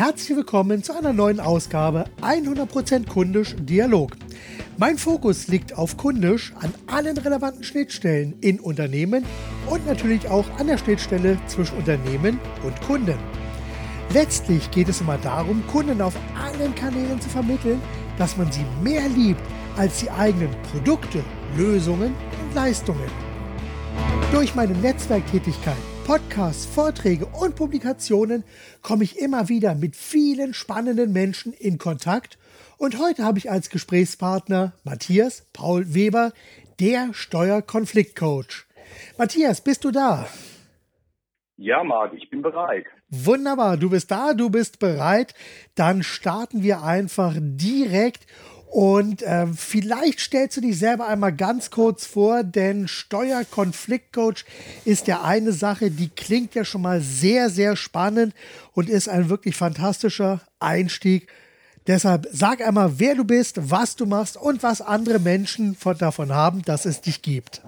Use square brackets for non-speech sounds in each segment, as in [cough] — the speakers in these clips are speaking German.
Herzlich willkommen zu einer neuen Ausgabe 100% Kundisch Dialog. Mein Fokus liegt auf Kundisch an allen relevanten Schnittstellen in Unternehmen und natürlich auch an der Schnittstelle zwischen Unternehmen und Kunden. Letztlich geht es immer darum, Kunden auf allen Kanälen zu vermitteln, dass man sie mehr liebt als die eigenen Produkte, Lösungen und Leistungen. Durch meine Netzwerktätigkeit Podcasts, Vorträge und Publikationen komme ich immer wieder mit vielen spannenden Menschen in Kontakt. Und heute habe ich als Gesprächspartner Matthias Paul Weber, der Steuerkonfliktcoach. Matthias, bist du da? Ja, Marc, ich bin bereit. Wunderbar, du bist da, du bist bereit. Dann starten wir einfach direkt und äh, vielleicht stellst du dich selber einmal ganz kurz vor, denn Steuerkonfliktcoach ist ja eine Sache, die klingt ja schon mal sehr, sehr spannend und ist ein wirklich fantastischer Einstieg. Deshalb sag einmal, wer du bist, was du machst und was andere Menschen von, davon haben, dass es dich gibt.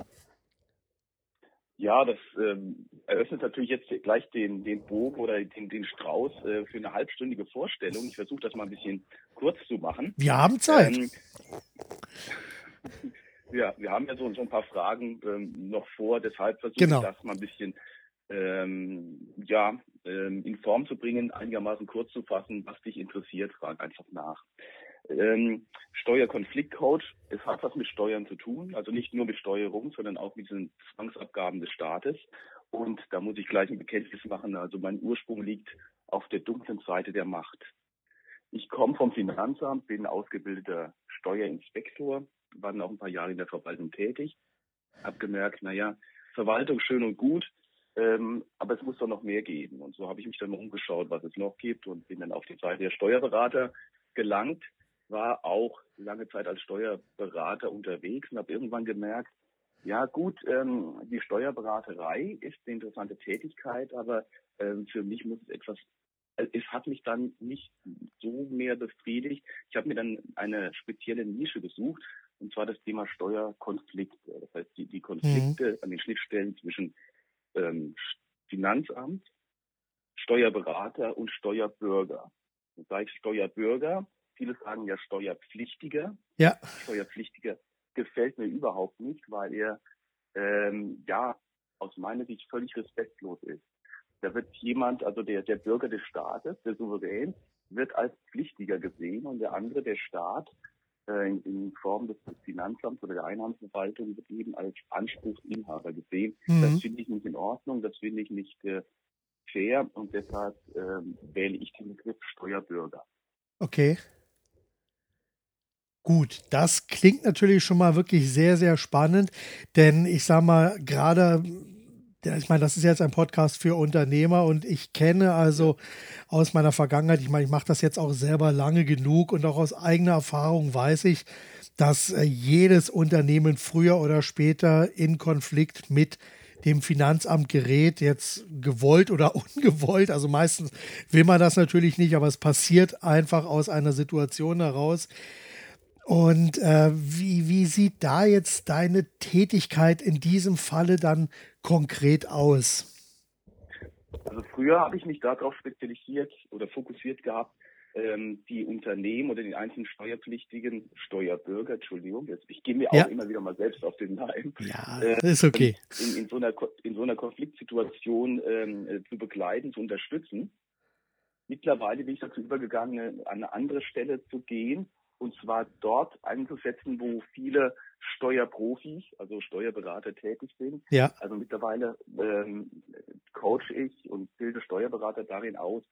Ja, das ähm, eröffnet natürlich jetzt gleich den, den Bogen oder den, den Strauß äh, für eine halbstündige Vorstellung. Ich versuche das mal ein bisschen kurz zu machen. Wir haben Zeit. Ähm, [laughs] ja, wir haben ja so, so ein paar Fragen ähm, noch vor, deshalb versuche genau. ich das mal ein bisschen ähm, ja, ähm, in Form zu bringen, einigermaßen kurz zu fassen, was dich interessiert, frag einfach nach. Ähm, Steuerkonfliktcoach, es hat was mit Steuern zu tun, also nicht nur mit Steuerung, sondern auch mit den Zwangsabgaben des Staates. Und da muss ich gleich ein Bekenntnis machen. Also mein Ursprung liegt auf der dunklen Seite der Macht. Ich komme vom Finanzamt, bin ausgebildeter Steuerinspektor, war auch ein paar Jahre in der Verwaltung tätig, habe gemerkt, naja, Verwaltung schön und gut, ähm, aber es muss doch noch mehr geben. Und so habe ich mich dann umgeschaut, was es noch gibt und bin dann auf die Seite der Steuerberater gelangt war auch lange Zeit als Steuerberater unterwegs und habe irgendwann gemerkt, ja gut, ähm, die Steuerberaterei ist eine interessante Tätigkeit, aber ähm, für mich muss es etwas, äh, es hat mich dann nicht so mehr befriedigt. Ich habe mir dann eine spezielle Nische gesucht, und zwar das Thema Steuerkonflikte. Das heißt, die, die Konflikte mhm. an den Schnittstellen zwischen ähm, Finanzamt, Steuerberater und Steuerbürger. Das heißt, Steuerbürger Viele sagen ja Steuerpflichtiger. Ja. Steuerpflichtiger gefällt mir überhaupt nicht, weil er ähm, ja aus meiner Sicht völlig respektlos ist. Da wird jemand, also der, der Bürger des Staates, der Souverän, wird als Pflichtiger gesehen und der andere, der Staat, äh, in, in Form des Finanzamts oder der Einnahmenverwaltung, wird eben als Anspruchsinhaber gesehen. Mhm. Das finde ich nicht in Ordnung, das finde ich nicht äh, fair und deshalb äh, wähle ich den Begriff Steuerbürger. Okay. Gut, das klingt natürlich schon mal wirklich sehr, sehr spannend, denn ich sage mal, gerade, ich meine, das ist jetzt ein Podcast für Unternehmer und ich kenne also aus meiner Vergangenheit, ich meine, ich mache das jetzt auch selber lange genug und auch aus eigener Erfahrung weiß ich, dass äh, jedes Unternehmen früher oder später in Konflikt mit dem Finanzamt gerät, jetzt gewollt oder [laughs] ungewollt. Also meistens will man das natürlich nicht, aber es passiert einfach aus einer Situation heraus, und äh, wie, wie sieht da jetzt deine Tätigkeit in diesem Falle dann konkret aus? Also früher habe ich mich darauf spezialisiert oder fokussiert gehabt, ähm, die Unternehmen oder die einzelnen steuerpflichtigen Steuerbürger, Entschuldigung, jetzt, ich gehe mir ja. auch immer wieder mal selbst auf den Leim. Ja, äh, ist okay. In, in, so einer, in so einer Konfliktsituation ähm, äh, zu begleiten, zu unterstützen. Mittlerweile bin ich dazu übergegangen, an eine andere Stelle zu gehen und zwar dort einzusetzen, wo viele Steuerprofis, also Steuerberater tätig sind. Ja. Also mittlerweile ähm, coach ich und bilde Steuerberater darin aus,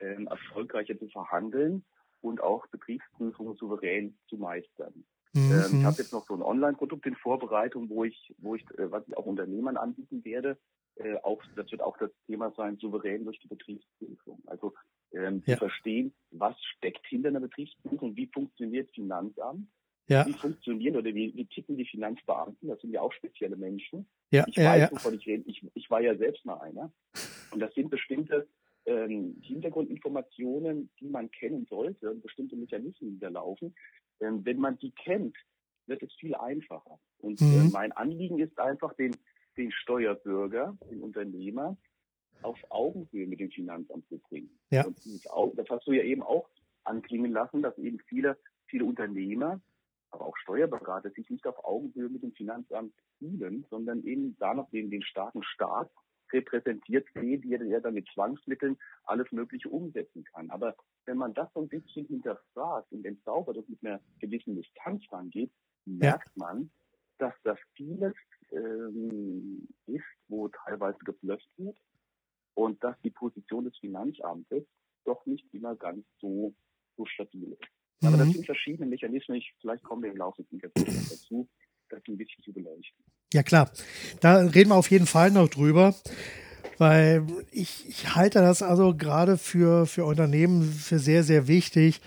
ähm, erfolgreicher zu verhandeln und auch Betriebsprüfungen souverän zu meistern. Mhm. Ähm, ich habe jetzt noch so ein Online-Produkt in Vorbereitung, wo ich, wo ich, äh, was ich auch Unternehmern anbieten werde. Äh, auch, das wird auch das Thema sein, souverän durch die Betriebsprüfung. Also ähm, ja. zu verstehen, was steckt hinter einer Betriebsprüfung, wie funktioniert Finanzamt, ja. wie funktionieren oder wie, wie ticken die Finanzbeamten, das sind ja auch spezielle Menschen. Ja, ich ja, weiß, wovon ich rede, ich, ich war ja selbst mal einer. Und das sind bestimmte ähm, Hintergrundinformationen, die man kennen sollte, bestimmte Mechanismen, die da laufen. Ähm, wenn man die kennt, wird es viel einfacher. Und äh, mhm. äh, mein Anliegen ist einfach, den, den Steuerbürger, den Unternehmer, auf Augenhöhe mit dem Finanzamt zu bringen. Ja. Und das hast du ja eben auch anklingen lassen, dass eben viele, viele Unternehmer, aber auch Steuerberater sich nicht auf Augenhöhe mit dem Finanzamt fühlen, sondern eben da noch den, den starken Staat repräsentiert sehen, die er dann mit Zwangsmitteln alles Mögliche umsetzen kann. Aber wenn man das so ein bisschen hinterfragt und entzaubert und mit einer gewissen Distanz rangeht, merkt ja. man, dass das vieles ähm, ist, wo teilweise geblufft wird und dass die Position des Finanzamtes doch nicht immer ganz so, so stabil ist. Mhm. Aber das mhm. sind verschiedene Mechanismen. Ich, vielleicht kommen wir im Laufe des Interviews dazu, das ein bisschen zu beleuchten. Ja klar, da reden wir auf jeden Fall noch drüber, weil ich, ich halte das also gerade für, für Unternehmen für sehr, sehr wichtig,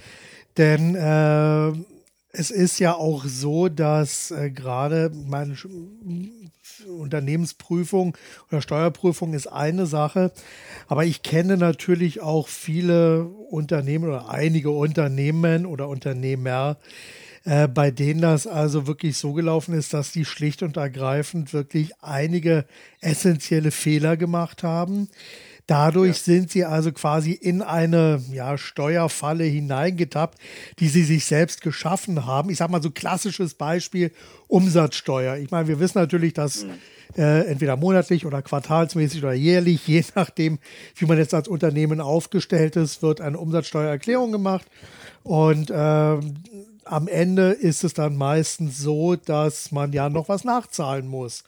denn äh, es ist ja auch so, dass äh, gerade meine Unternehmensprüfung oder Steuerprüfung ist eine Sache, aber ich kenne natürlich auch viele Unternehmen oder einige Unternehmen oder Unternehmer, äh, bei denen das also wirklich so gelaufen ist, dass die schlicht und ergreifend wirklich einige essentielle Fehler gemacht haben Dadurch ja. sind sie also quasi in eine ja, Steuerfalle hineingetappt, die sie sich selbst geschaffen haben. Ich sage mal so klassisches Beispiel Umsatzsteuer. Ich meine, wir wissen natürlich, dass mhm. äh, entweder monatlich oder quartalsmäßig oder jährlich, [laughs] je nachdem, wie man jetzt als Unternehmen aufgestellt ist, wird eine Umsatzsteuererklärung gemacht. Und äh, am Ende ist es dann meistens so, dass man ja noch was nachzahlen muss.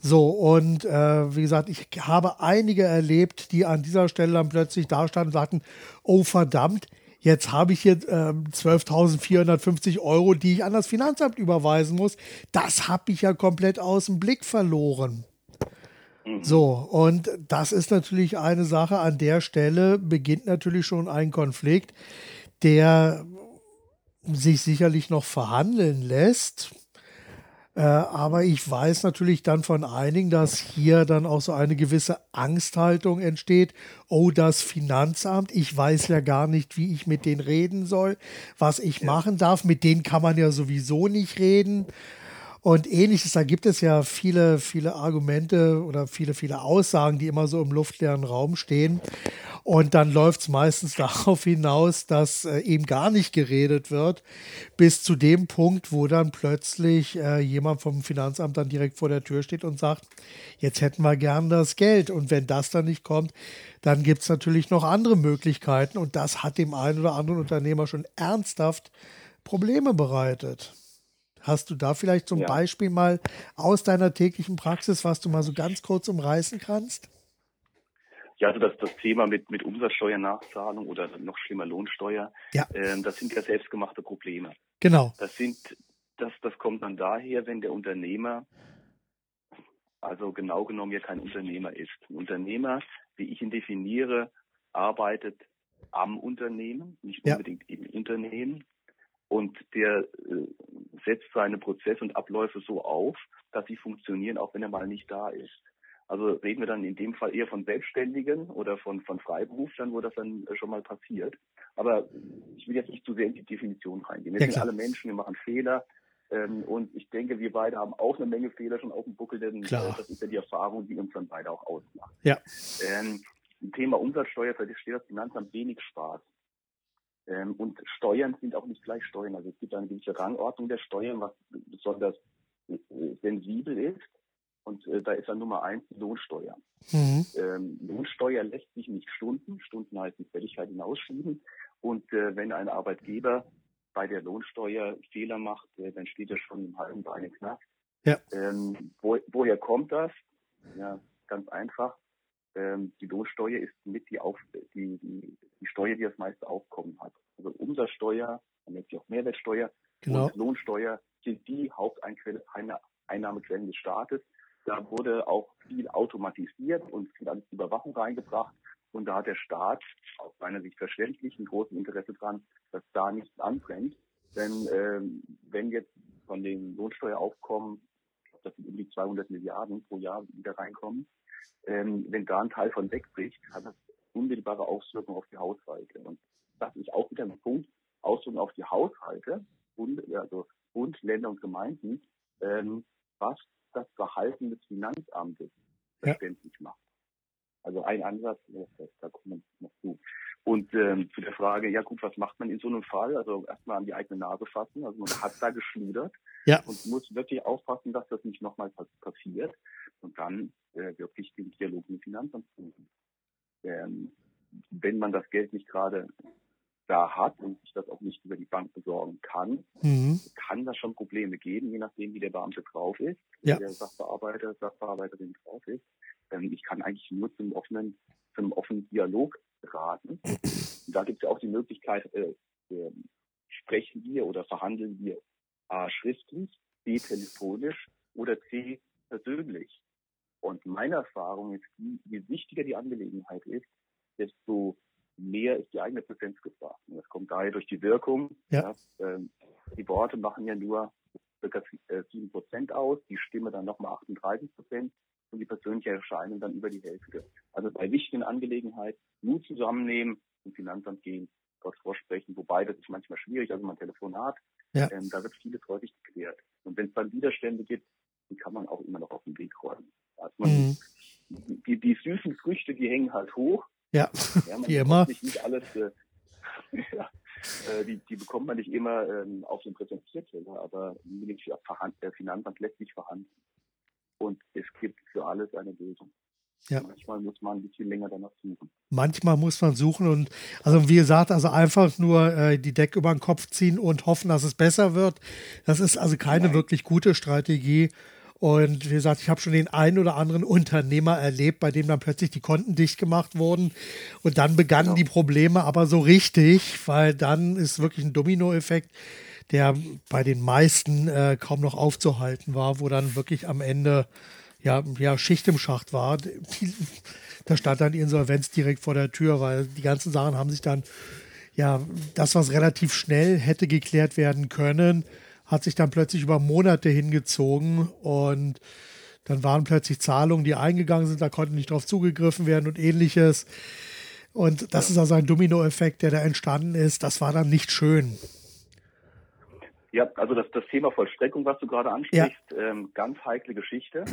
So, und äh, wie gesagt, ich habe einige erlebt, die an dieser Stelle dann plötzlich da standen und sagten, oh verdammt, jetzt habe ich hier äh, 12.450 Euro, die ich an das Finanzamt überweisen muss. Das habe ich ja komplett aus dem Blick verloren. Mhm. So, und das ist natürlich eine Sache, an der Stelle beginnt natürlich schon ein Konflikt, der sich sicherlich noch verhandeln lässt. Äh, aber ich weiß natürlich dann von einigen, dass hier dann auch so eine gewisse Angsthaltung entsteht. Oh, das Finanzamt, ich weiß ja gar nicht, wie ich mit denen reden soll, was ich ja. machen darf. Mit denen kann man ja sowieso nicht reden. Und ähnliches, da gibt es ja viele, viele Argumente oder viele, viele Aussagen, die immer so im luftleeren Raum stehen. Und dann läuft es meistens [laughs] darauf hinaus, dass äh, eben gar nicht geredet wird, bis zu dem Punkt, wo dann plötzlich äh, jemand vom Finanzamt dann direkt vor der Tür steht und sagt, jetzt hätten wir gern das Geld. Und wenn das dann nicht kommt, dann gibt es natürlich noch andere Möglichkeiten. Und das hat dem einen oder anderen Unternehmer schon ernsthaft Probleme bereitet. Hast du da vielleicht zum ja. Beispiel mal aus deiner täglichen Praxis, was du mal so ganz kurz umreißen kannst? Ja, also das, das Thema mit, mit Umsatzsteuernachzahlung oder noch schlimmer Lohnsteuer, ja. ähm, das sind ja selbstgemachte Probleme. Genau. Das sind, das, das kommt dann daher, wenn der Unternehmer, also genau genommen ja kein Unternehmer ist. Ein Unternehmer, wie ich ihn definiere, arbeitet am Unternehmen, nicht unbedingt ja. im Unternehmen. Und der äh, setzt seine Prozesse und Abläufe so auf, dass sie funktionieren, auch wenn er mal nicht da ist. Also reden wir dann in dem Fall eher von Selbstständigen oder von, von Freiberuflern, wo das dann schon mal passiert. Aber ich will jetzt nicht zu sehr in die Definition reingehen. Wir ja, sind alle Menschen, wir machen Fehler. Ähm, und ich denke, wir beide haben auch eine Menge Fehler schon auf dem Buckel, denn äh, das ist ja die Erfahrung, die uns dann beide auch ausmacht. Ja. Ähm, Thema Umsatzsteuer versteht das Finanzamt wenig Spaß. Ähm, und Steuern sind auch nicht gleich Steuern. Also es gibt eine gewisse Rangordnung der Steuern, was besonders äh, sensibel ist. Und äh, da ist dann Nummer eins die Lohnsteuer. Mhm. Ähm, Lohnsteuer lässt sich nicht Stunden, Stunden heißt die Fälligkeit hinausschieben. Und äh, wenn ein Arbeitgeber bei der Lohnsteuer Fehler macht, äh, dann steht er schon im halben Bein knapp. Ja. Ähm, wo, woher kommt das? Ja, ganz einfach. Ähm, die Lohnsteuer ist mit die, Auf, die, die, die Steuer, die das meiste Aufkommen hat. Also Umsatzsteuer, man nennt sie auch Mehrwertsteuer genau. und Lohnsteuer sind die Haupteinnahmequellen des Staates. Da wurde auch viel automatisiert und viel an Überwachung reingebracht. Und da hat der Staat aus meiner Sicht verständlich ein großes Interesse dran, dass da nichts anbrennt. Denn ähm, wenn jetzt von den Lohnsteueraufkommen, das sind um die 200 Milliarden pro Jahr wieder reinkommen, ähm, wenn da ein Teil von wegbricht, hat das unmittelbare Auswirkungen auf die Haushalte. Und das ist auch wieder ein Punkt, Auswirkungen auf die Haushalte, Bund, also Bund, Länder und Gemeinden, ähm, was das Verhalten des Finanzamtes verständlich ja. macht. Also ein Ansatz, da kommt man noch zu. Und ähm, zu der Frage, ja gut, was macht man in so einem Fall? Also erstmal an die eigene Nase fassen. Also man hat da geschludert ja. und muss wirklich aufpassen, dass das nicht nochmal passiert. Und dann äh, wirklich den Dialog mit Finanzamt suchen. Ähm, wenn man das Geld nicht gerade da hat und sich das auch nicht über die Bank besorgen kann, mhm. kann das schon Probleme geben, je nachdem, wie der Beamte drauf ist, ja. der Sachbearbeiter, Sachbearbeiterin drauf ist. Ähm, ich kann eigentlich nur zum offenen, zum offenen Dialog raten. Und da gibt es ja auch die Möglichkeit, äh, äh, sprechen wir oder verhandeln wir A schriftlich, B telefonisch oder C persönlich. Und meine Erfahrung ist, die, je wichtiger die Angelegenheit ist, desto mehr ist die eigene Präsenzgefahr. Und das kommt daher durch die Wirkung. Ja. ja ähm, die Worte machen ja nur circa äh, sieben Prozent aus, die Stimme dann nochmal 38 Prozent und die persönliche Erscheinung dann über die Hälfte. Also bei wichtigen Angelegenheiten Mut zusammennehmen, zum Finanzamt gehen, Gott vorsprechen, wobei das ist manchmal schwierig, also man Telefonat, ja. ähm, da wird vieles häufig geklärt. Und wenn es dann Widerstände gibt, die kann man auch immer noch auf den Weg räumen. Also man, mhm. die, die süßen Früchte, die hängen halt hoch. Ja, ja [laughs] wie immer. Nicht alles, äh, [laughs] ja, äh, die, die bekommt man nicht immer ähm, auf den Präsentierteller, aber der Finanzamt lässt sich verhandeln. Und es gibt für alles eine Lösung. Ja. Manchmal muss man ein bisschen länger danach suchen. Manchmal muss man suchen und also wie gesagt, also einfach nur äh, die Decke über den Kopf ziehen und hoffen, dass es besser wird. Das ist also keine Nein. wirklich gute Strategie. Und wie gesagt, ich habe schon den einen oder anderen Unternehmer erlebt, bei dem dann plötzlich die Konten dicht gemacht wurden. Und dann begannen genau. die Probleme aber so richtig, weil dann ist wirklich ein Dominoeffekt, der bei den meisten äh, kaum noch aufzuhalten war, wo dann wirklich am Ende ja, ja Schicht im Schacht war. Da stand dann die Insolvenz direkt vor der Tür, weil die ganzen Sachen haben sich dann, ja, das, was relativ schnell hätte geklärt werden können, hat sich dann plötzlich über Monate hingezogen und dann waren plötzlich Zahlungen, die eingegangen sind, da konnte nicht drauf zugegriffen werden und ähnliches. Und das ist also ein Dominoeffekt, der da entstanden ist. Das war dann nicht schön. Ja, also das, das Thema Vollstreckung, was du gerade ansprichst, ja. ähm, ganz heikle Geschichte.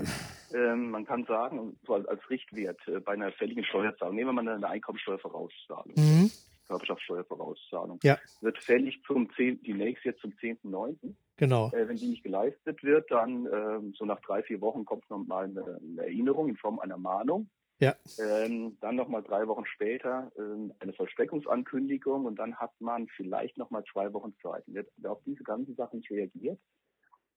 Ähm, man kann sagen, so als, als Richtwert äh, bei einer fälligen Steuerzahlung, nehmen wir mal eine Einkommensteuervorauszahlung. Mhm. Körperschaftssteuervorauszahlung. Ja. Wird fällig zum 10, die nächste jetzt zum 10.9. Genau. Äh, wenn die nicht geleistet wird, dann äh, so nach drei, vier Wochen kommt nochmal eine, eine Erinnerung in Form einer Mahnung. Ja. Ähm, dann nochmal drei Wochen später ähm, eine Vollstreckungsankündigung und dann hat man vielleicht nochmal zwei Wochen Zeit. Und wer auf diese ganzen Sachen nicht reagiert,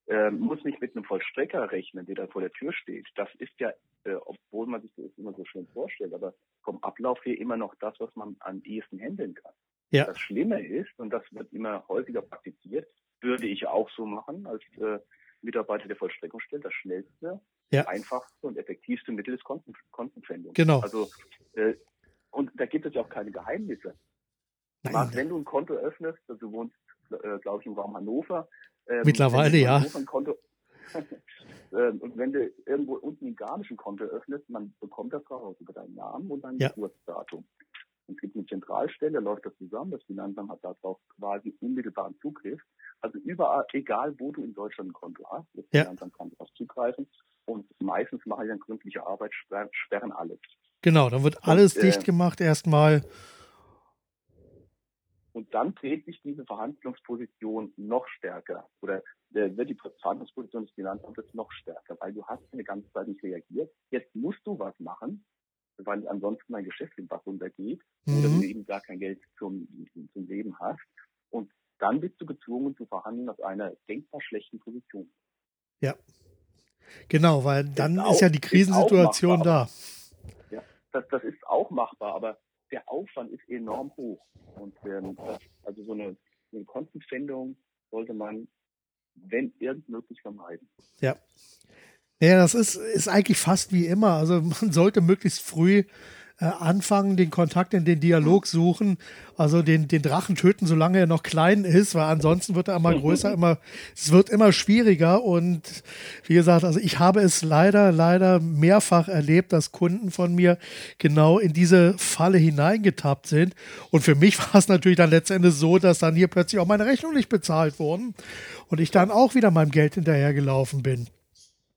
ähm, muss nicht mit einem Vollstrecker rechnen, der da vor der Tür steht. Das ist ja, äh, obwohl man sich das immer so schön vorstellt, aber vom Ablauf her immer noch das, was man am ehesten handeln kann. Ja. Das Schlimme ist, und das wird immer häufiger praktiziert, würde ich auch so machen als äh, Mitarbeiter der Vollstreckungsstelle, das schnellste, ja. einfachste und effektivste Mittel ist Konten, Kontenpfändung. Genau. Also, äh, und da gibt es ja auch keine Geheimnisse. Nein. Wenn du ein Konto öffnest, also du wohnst, äh, glaube ich, im Raum Hannover, ähm, Mittlerweile, ja. Konto, [laughs] ähm, und wenn du irgendwo unten ein garmischen Konto öffnest, man bekommt das raus über deinen Namen und dein ja. Geburtsdatum. Es gibt eine Zentralstelle, läuft das zusammen, das Finanzamt hat darauf quasi unmittelbaren Zugriff. Also überall, egal wo du in Deutschland ein Konto hast, das ja. Finanzamt kann darauf zugreifen. Und meistens mache ich dann gründliche Arbeit, sperren alles. Genau, dann wird alles und, äh, dicht gemacht erstmal und dann dreht sich diese Verhandlungsposition noch stärker oder äh, wird die Verhandlungsposition des Finanzamtes noch stärker, weil du hast eine ganze Zeit nicht reagiert. Jetzt musst du was machen, weil ansonsten dein Geschäft im Bach runtergeht mhm. oder du eben gar kein Geld zum, zum Leben hast. Und dann bist du gezwungen zu verhandeln aus einer denkbar schlechten Position. Ja. Genau, weil dann ist, ist ja die Krisensituation da. Ja, das, das ist auch machbar, aber der Aufwand ist enorm hoch. Und ähm, also so eine, eine Kontenpfändung sollte man, wenn irgend möglich, vermeiden. Ja. Ja, das ist, ist eigentlich fast wie immer. Also [laughs] man sollte möglichst früh äh, anfangen, den Kontakt in den Dialog suchen, also den, den Drachen töten, solange er noch klein ist, weil ansonsten wird er immer größer, immer, es wird immer schwieriger und wie gesagt, also ich habe es leider, leider mehrfach erlebt, dass Kunden von mir genau in diese Falle hineingetappt sind und für mich [laughs] war es natürlich dann letztendlich so, dass dann hier plötzlich auch meine Rechnung nicht bezahlt wurden und ich dann auch wieder meinem Geld hinterhergelaufen bin.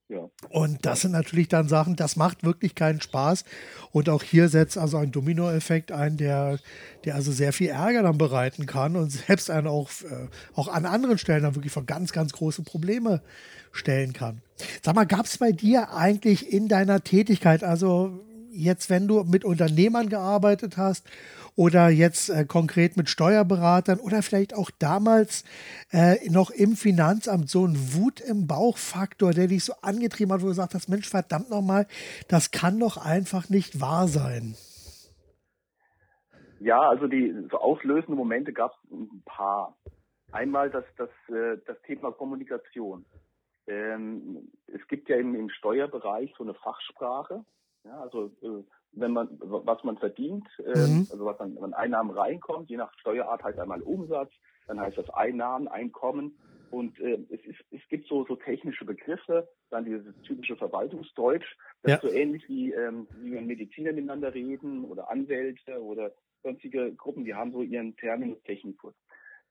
Ja. Und das sind natürlich dann Sachen, das macht wirklich keinen Spaß. Und auch hier setzt also ein Dominoeffekt ein, der, der also sehr viel Ärger dann bereiten kann und selbst einen auch, äh, auch an anderen Stellen dann wirklich vor ganz, ganz große Probleme stellen kann. Sag mal, gab es bei dir eigentlich in deiner Tätigkeit, also jetzt, wenn du mit Unternehmern gearbeitet hast oder jetzt äh, konkret mit Steuerberatern oder vielleicht auch damals äh, noch im Finanzamt so ein Wut im Bauch-Faktor, der dich so angetrieben hat, wo du gesagt hast, Mensch, verdammt nochmal, das kann doch einfach nicht wahr sein. Ja, also die so auslösende Momente gab es ein paar. Einmal das, das, äh, das Thema Kommunikation. Ähm, es gibt ja im, im Steuerbereich so eine Fachsprache, ja, also äh, wenn man was man verdient, äh, mhm. also was man, wenn Einnahmen reinkommt, je nach Steuerart heißt einmal Umsatz, dann heißt das Einnahmen, Einkommen und äh, es, ist, es gibt so, so technische Begriffe, dann dieses typische Verwaltungsdeutsch, das ja. ist so ähnlich wie, ähm, wie wenn Mediziner miteinander reden oder Anwälte oder sonstige Gruppen, die haben so ihren Terminus technicus.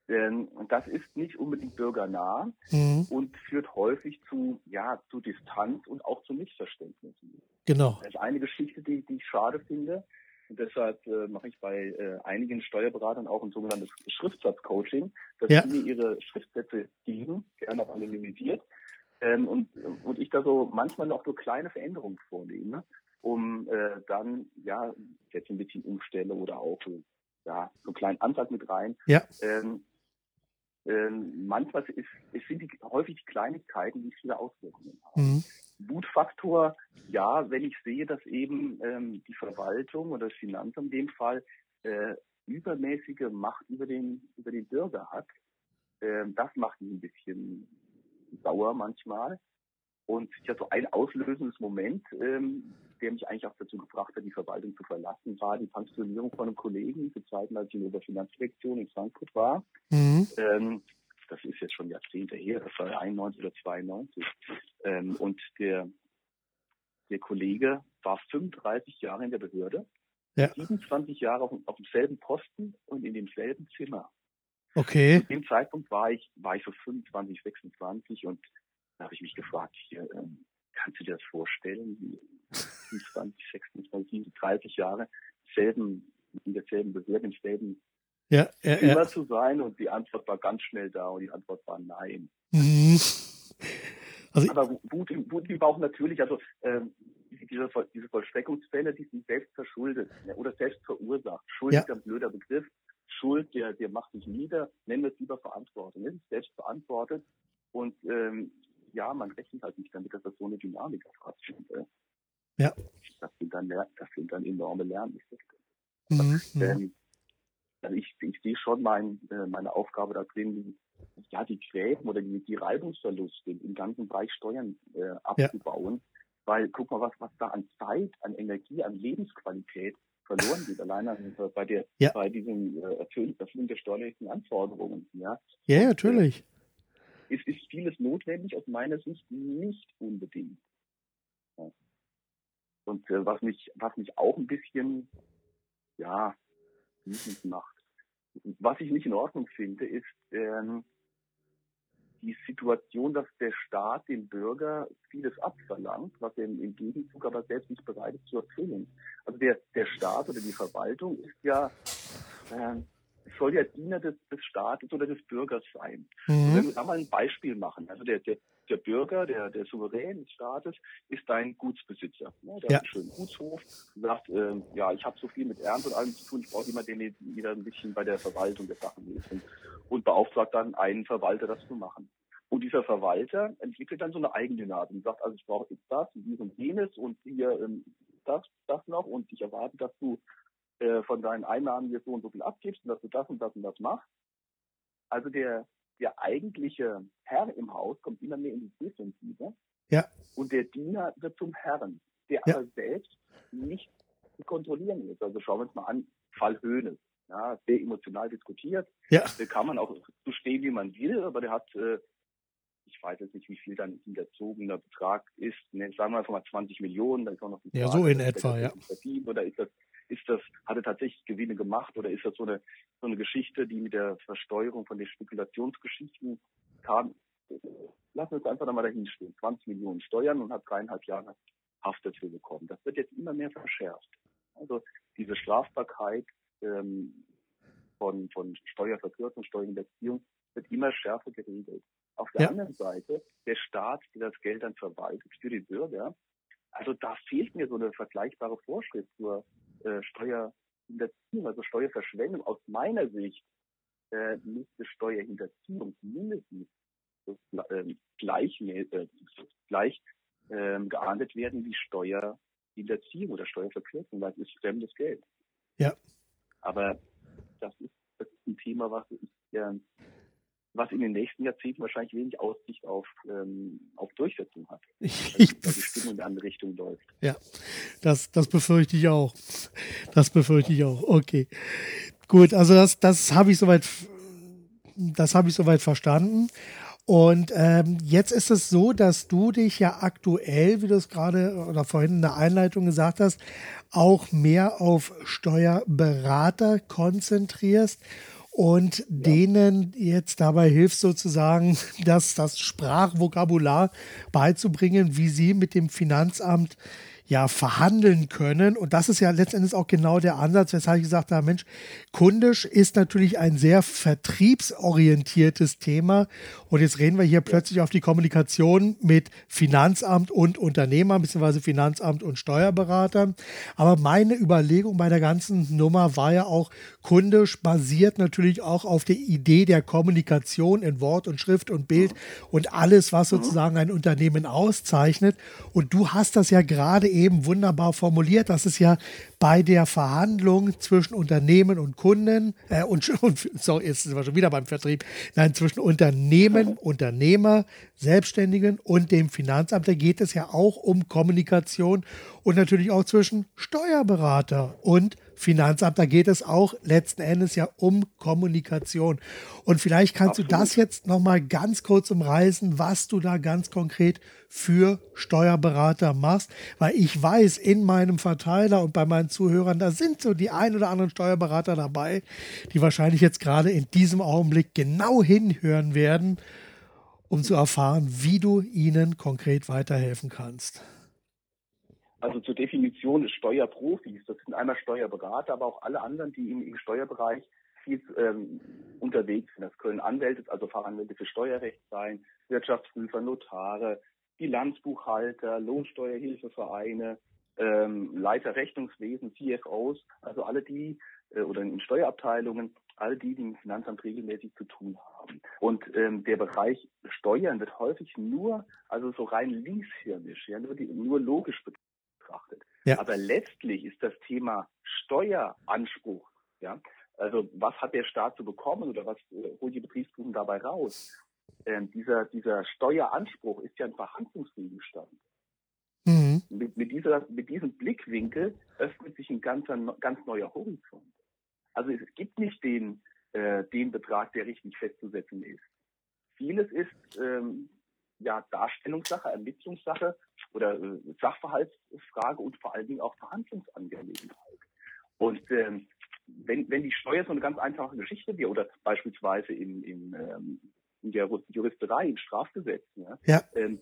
Ähm, das ist nicht unbedingt bürgernah mhm. und führt häufig zu, ja, zu Distanz und auch zu Missverständnissen. Genau. Das ist eine Geschichte, die, die ich schade finde. Und deshalb äh, mache ich bei äh, einigen Steuerberatern auch ein sogenanntes Schriftsatz-Coaching, dass ja. sie mir ihre Schriftsätze geben, gerne auch anonymisiert. Ähm, und, und ich da so manchmal noch so kleine Veränderungen vornehme, um äh, dann ja jetzt ein bisschen umstelle oder auch ja, so einen kleinen Ansatz mit rein. Ja. Ähm, ähm, manchmal ist, es sind die, häufig Kleinigkeiten, die viele Auswirkungen haben. Mhm. Wutfaktor, ja, wenn ich sehe, dass eben ähm, die Verwaltung oder das Finanzamt in dem Fall äh, übermäßige Macht über den, über den Bürger hat, ähm, das macht mich ein bisschen sauer manchmal. Und ja, so ein auslösendes Moment, ähm, der mich eigentlich auch dazu gebracht hat, die Verwaltung zu verlassen, war die Pensionierung von einem Kollegen zu Zeiten, als ich in der Finanzdirektion in Frankfurt war. Mhm. Ähm, das ist jetzt schon Jahrzehnte her, das war 91 oder 92. Ähm, und der, der Kollege war 35 Jahre in der Behörde, ja. 27 Jahre auf, auf demselben Posten und in demselben Zimmer. Okay. Zu dem Zeitpunkt war ich, war ich so 25, 26 und da habe ich mich gefragt, hier, ähm, kannst du dir das vorstellen, wie 25, 26, 30 Jahre selben, in derselben Behörde, im selben ja, ja, Zimmer ja. zu sein? Und die Antwort war ganz schnell da und die Antwort war nein. Mhm. Also Aber Wut, Wut im Bauch natürlich, also ähm, diese, diese Vollstreckungsfälle, die sind selbst verschuldet ja, oder selbst verursacht. Schuld ja. ist ein blöder Begriff. Schuld, der, der macht sich nieder, nennen wir es lieber Verantwortung. Es ist selbst verantwortet und ähm, ja, man rechnet halt nicht damit, dass das so eine Dynamik. Und, äh, ja. Das sind dann, das sind dann enorme Lerneffekte. Mhm, ähm, also ich, ich sehe schon mein, äh, meine Aufgabe da drin, ja, die Gräben oder die, die Reibungsverluste im ganzen Bereich Steuern äh, abzubauen. Ja. Weil guck mal, was, was da an Zeit, an Energie, an Lebensqualität verloren geht, alleine bei der ja. bei diesem äh, Erfüllen, der steuerlichen Anforderungen. Ja, ja natürlich. Äh, ist, ist vieles notwendig, aus meiner Sicht nicht unbedingt. Ja. Und äh, was mich, was mich auch ein bisschen, ja, wütend macht. Was ich nicht in Ordnung finde, ist ähm, die Situation, dass der Staat dem Bürger vieles abverlangt, was er im Gegenzug aber selbst nicht bereit ist zu erfüllen. Also der, der Staat oder die Verwaltung ist ja, äh, soll ja Diener des, des Staates oder des Bürgers sein. Mhm. Wenn wir da mal ein Beispiel machen, also der, der, der Bürger, der, der Souverän des Staates, ist dein Gutsbesitzer. Ne? Der ja. hat einen schönen Gutshof, sagt, äh, ja, ich habe so viel mit Ernte und allem zu tun, ich brauche jemanden, der wieder ein bisschen bei der Verwaltung der Sachen hilft und, und beauftragt dann einen Verwalter, das zu machen. Und dieser Verwalter entwickelt dann so eine Eigendynamik und sagt, also ich brauche jetzt das und dies und jenes und hier ähm, das, das noch und ich erwarte, dass du äh, von deinen Einnahmen hier so und so viel abgibst und dass du das und das und das machst. Also der, der eigentliche Herr im Haus kommt immer mehr in die Defensive. Ja. Und der Diener wird zum Herrn, der ja. aber selbst nicht zu kontrollieren ist. Also schauen wir uns mal an, Fall Höhnes. Ja, sehr emotional diskutiert. Ja. Da kann man auch so stehen, wie man will, aber der hat, äh, ich weiß jetzt nicht, wie viel dann hinterzogener Betrag ist. Ne, sagen wir einfach mal 20 Millionen, da ist auch noch die Frage, Ja, so in etwa, ja. Oder ist das ist das, hat er tatsächlich Gewinne gemacht oder ist das so eine, so eine Geschichte, die mit der Versteuerung von den Spekulationsgeschichten kam? lassen wir uns einfach nochmal dahin stehen, 20 Millionen Steuern und hat dreieinhalb Jahre Haft dafür bekommen. Das wird jetzt immer mehr verschärft. Also diese Strafbarkeit ähm, von, von Steuerverkürzung, Steuerhinterziehung wird immer schärfer geregelt. Auf der ja. anderen Seite, der Staat, der das Geld dann verwaltet für die Bürger, also da fehlt mir so eine vergleichbare Vorschrift zur äh, Steuerhinterziehung, also Steuerverschwendung. Aus meiner Sicht äh, müsste Steuerhinterziehung mindestens äh, gleich, äh, gleich äh, geahndet werden wie Steuerhinterziehung oder Steuerverkürzung, weil es ist fremdes Geld. Ja. Aber das ist, das ist ein Thema, was ich ja, was in den nächsten Jahrzehnten wahrscheinlich wenig Aussicht auf, ähm, auf Durchsetzung hat. [laughs] Ich, also, die Stimmung in eine andere Richtung läuft. Ja, das, das befürchte ich auch. Das befürchte ich auch. Okay. Gut, also das, das habe ich soweit, das habe ich soweit verstanden. Und ähm, jetzt ist es so, dass du dich ja aktuell, wie du es gerade oder vorhin in der Einleitung gesagt hast, auch mehr auf Steuerberater konzentrierst und ja. denen jetzt dabei hilft sozusagen, [laughs] dass das Sprachvokabular beizubringen, wie sie mit dem Finanzamt ja verhandeln können. Und das ist ja letztendlich auch genau der Ansatz, weshalb ich gesagt habe, Mensch, kundisch ist natürlich ein sehr vertriebsorientiertes Thema. Und jetzt reden wir hier plötzlich auf die Kommunikation mit Finanzamt und Unternehmern, beziehungsweise Finanzamt und Steuerberatern. Aber meine Überlegung bei der ganzen Nummer war ja auch, kundisch basiert natürlich auch auf der Idee der Kommunikation in Wort und Schrift und Bild und alles, was sozusagen ein Unternehmen auszeichnet. Und du hast das ja gerade eben wunderbar formuliert. Das ist ja bei der Verhandlung zwischen Unternehmen und Kunden, äh, und, [laughs] und sorry, jetzt sind wir schon wieder beim Vertrieb, nein, zwischen Unternehmen, [laughs] Unternehmer, Selbstständigen und dem Finanzamt, da geht es ja auch um Kommunikation und natürlich auch zwischen Steuerberater und Finanzamt. Da geht es auch letzten Endes ja um Kommunikation. Und vielleicht kannst Absolut. du das jetzt nochmal ganz kurz umreißen, was du da ganz konkret für Steuerberater machst, weil ich weiß, in meinem Verteiler und bei meinen Zuhörern, da sind so die ein oder anderen Steuerberater dabei, die wahrscheinlich jetzt gerade in diesem Augenblick genau hinhören werden, um zu erfahren, wie du ihnen konkret weiterhelfen kannst. Also zur Definition des Steuerprofis, das sind einmal Steuerberater, aber auch alle anderen, die im, im Steuerbereich viel ähm, unterwegs sind. Das können Anwälte, also Fachanwälte für Steuerrecht sein, Wirtschaftsprüfer, Notare, Bilanzbuchhalter, Lohnsteuerhilfevereine, ähm, Leiter Rechnungswesen, CFOs, also alle die äh, oder in Steuerabteilungen, all die, die mit dem Finanzamt regelmäßig zu tun haben. Und ähm, der Bereich Steuern wird häufig nur, also so rein linkshirnisch, ja, nur, die, nur logisch betrachtet. Ja. Aber letztlich ist das Thema Steueranspruch, ja, also was hat der Staat zu bekommen oder was äh, holt die Betriebsprüfung dabei raus? Ähm, dieser, dieser Steueranspruch ist ja ein Verhandlungsgegenstand. Mhm. Mit, mit, dieser, mit diesem Blickwinkel öffnet sich ein ganzer, ganz neuer Horizont. Also es gibt nicht den, äh, den Betrag, der richtig festzusetzen ist. Vieles ist ähm, ja Darstellungssache, Ermittlungssache oder äh, Sachverhaltsfrage und vor allen Dingen auch Verhandlungsangelegenheit. Und ähm, wenn, wenn die Steuer so eine ganz einfache Geschichte wäre oder beispielsweise in, in, ähm, in der Juristerei, im Strafgesetz, ja, ja. Ähm,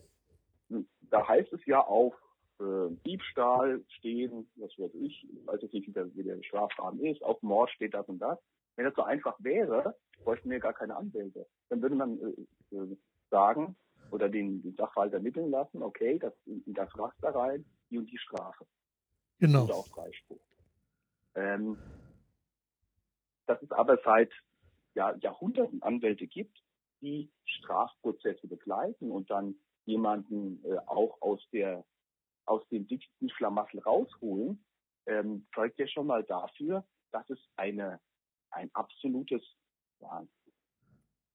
da heißt es ja auch äh, Diebstahl stehen, was weiß ich, weiß jetzt nicht, wie der, wie der Strafrahmen ist, auf Mord steht das und das. Wenn das so einfach wäre, bräuchten wir gar keine Anwälte. Dann würde man äh, äh sagen oder den, Sachverhalt ermitteln lassen, okay, das in das Raster rein, die und die Strafe. Genau. Oder auch Freispruch. Ähm, dass es aber seit ja, Jahrhunderten Anwälte gibt, die Strafprozesse begleiten und dann jemanden äh, auch aus der aus dem dicksten Schlamassel rausholen, ähm, zeugt ja schon mal dafür, dass es eine ein absolutes ja,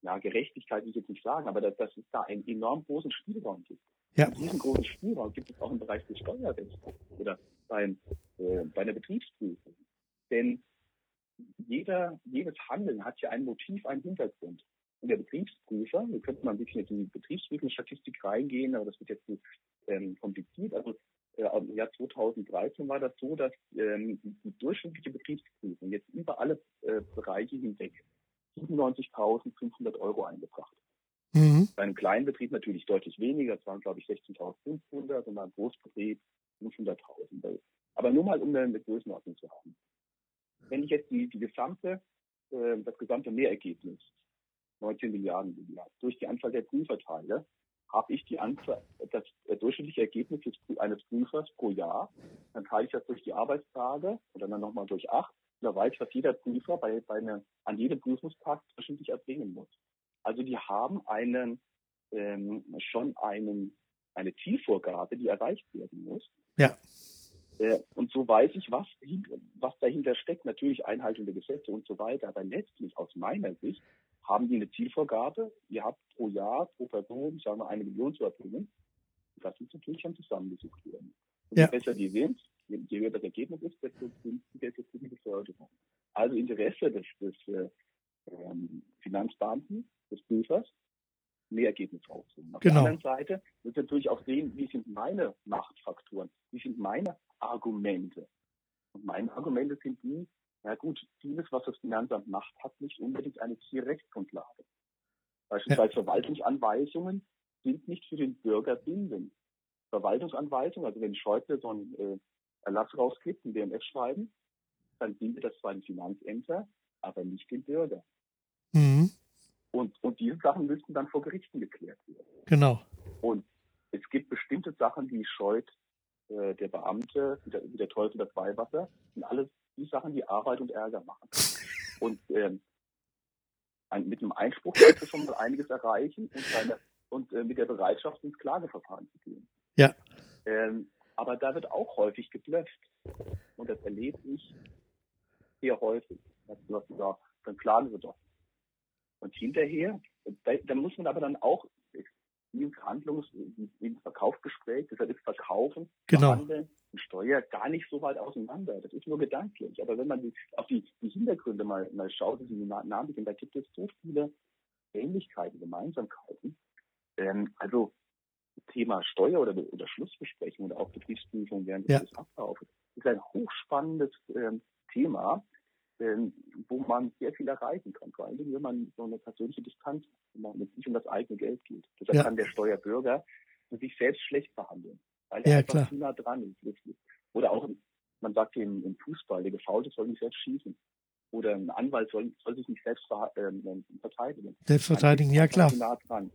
ja, Gerechtigkeit will ich jetzt nicht sagen, aber dass, dass es da einen enorm großen Spielraum gibt. Ja. Diesen großen Spielraum gibt es auch im Bereich des Steuerrechts oder beim, äh, bei der Betriebsprüfung. Denn jeder, jedes Handeln hat ja ein Motiv, einen Hintergrund. Und der Betriebsprüfer, wir könnten mal ein bisschen in die Betriebsprüfungsstatistik reingehen, aber das wird jetzt zu ähm, kompliziert. Also äh, im Jahr 2013 war das so, dass ähm, die durchschnittliche Betriebsprüfung jetzt über alle äh, Bereiche hinweg 97.500 Euro eingebracht. Mhm. Bei einem kleinen Betrieb natürlich deutlich weniger, das waren glaube ich 16.500 und beim Großbetrieb 500.000. Aber nur mal, um eine Größenordnung zu haben. Wenn ich jetzt die, die gesamte, äh, das gesamte Mehrergebnis, 19 Milliarden im Jahr, durch die Anzahl der Prüfer teile, habe ich die Anzahl, das durchschnittliche Ergebnis eines Prüfers pro Jahr, dann teile ich das durch die Arbeitstage und dann nochmal durch acht. Weiß ich, was jeder Prüfer bei, bei einer, an jedem Prüfungstag durchschnittlich erbringen muss. Also die haben einen, ähm, schon einen, eine Zielvorgabe, die erreicht werden muss. Ja. Äh, und so weiß ich, was, was dahinter steckt. Natürlich Einhaltung der Gesetze und so weiter. Aber letztlich aus meiner Sicht haben die eine Zielvorgabe. Ihr habt pro Jahr, pro Person, sagen wir, eine Million zu erbringen. Das muss natürlich schon zusammengesucht werden. Und ja. je besser die sind, je, höher das Ergebnis ist, desto günstiger ist die Beförderung. Also Interesse des, des äh, ähm, Finanzbeamten, des Prüfers, mehr Ergebnis rausholen. Auf genau. der anderen Seite muss natürlich auch sehen, wie sind meine Machtfaktoren, wie sind meine Argumente. Und meine Argumente sind die, ja gut, vieles, was das Finanzamt macht, hat nicht unbedingt eine Tierrechtsgrundlage. Beispielsweise ja. Verwaltungsanweisungen sind nicht für den Bürger bindend. Verwaltungsanweisungen, also wenn Schäuble so einen äh, Erlass rausgibt, ein BMF-Schreiben, dann bindet das zwar den Finanzämter, aber nicht den Bürger. Mhm. Und, und diese Sachen müssten dann vor Gerichten geklärt werden. Genau. Und es gibt bestimmte Sachen, die scheut äh, der Beamte, wie der, wie der Teufel das Weihwasser, sind alles die Sachen, die Arbeit und Ärger machen. [laughs] Und ähm, ein, mit einem Einspruch kannst du schon mal einiges erreichen und, seine, und äh, mit der Bereitschaft ins Klageverfahren zu gehen. Ja. Ähm, aber da wird auch häufig geblufft. Und das erlebe ich sehr häufig. dann klagen sie doch. Und hinterher, da, da muss man aber dann auch im Verhandlungs-, im Verkaufsgespräch, deshalb ist Verkaufen, genau. Verhandeln und Steuer gar nicht so weit auseinander. Das ist nur gedanklich. Aber wenn man auf die, die Hintergründe mal, mal schaut, die Namen, da gibt es so viele Ähnlichkeiten, Gemeinsamkeiten. Ähm, also Thema Steuer oder, oder Schlussbesprechung oder auch Betriebsprüfung während ja. des Ablaufes ist ein hochspannendes ähm, Thema, ähm, wo man sehr viel erreichen kann. Vor allem, wenn man so eine persönliche Distanz, wenn man nicht um das eigene Geld geht. Deshalb ja. kann der Steuerbürger sich selbst schlecht behandeln, weil er ja, einfach zu nah dran ist. Oder auch, man sagt im, im Fußball, der Gefaulte soll nicht selbst schießen. Oder ein Anwalt soll, soll sich nicht selbst ver, ähm, verteidigen. Selbst verteidigen, ja klar. Nah dran.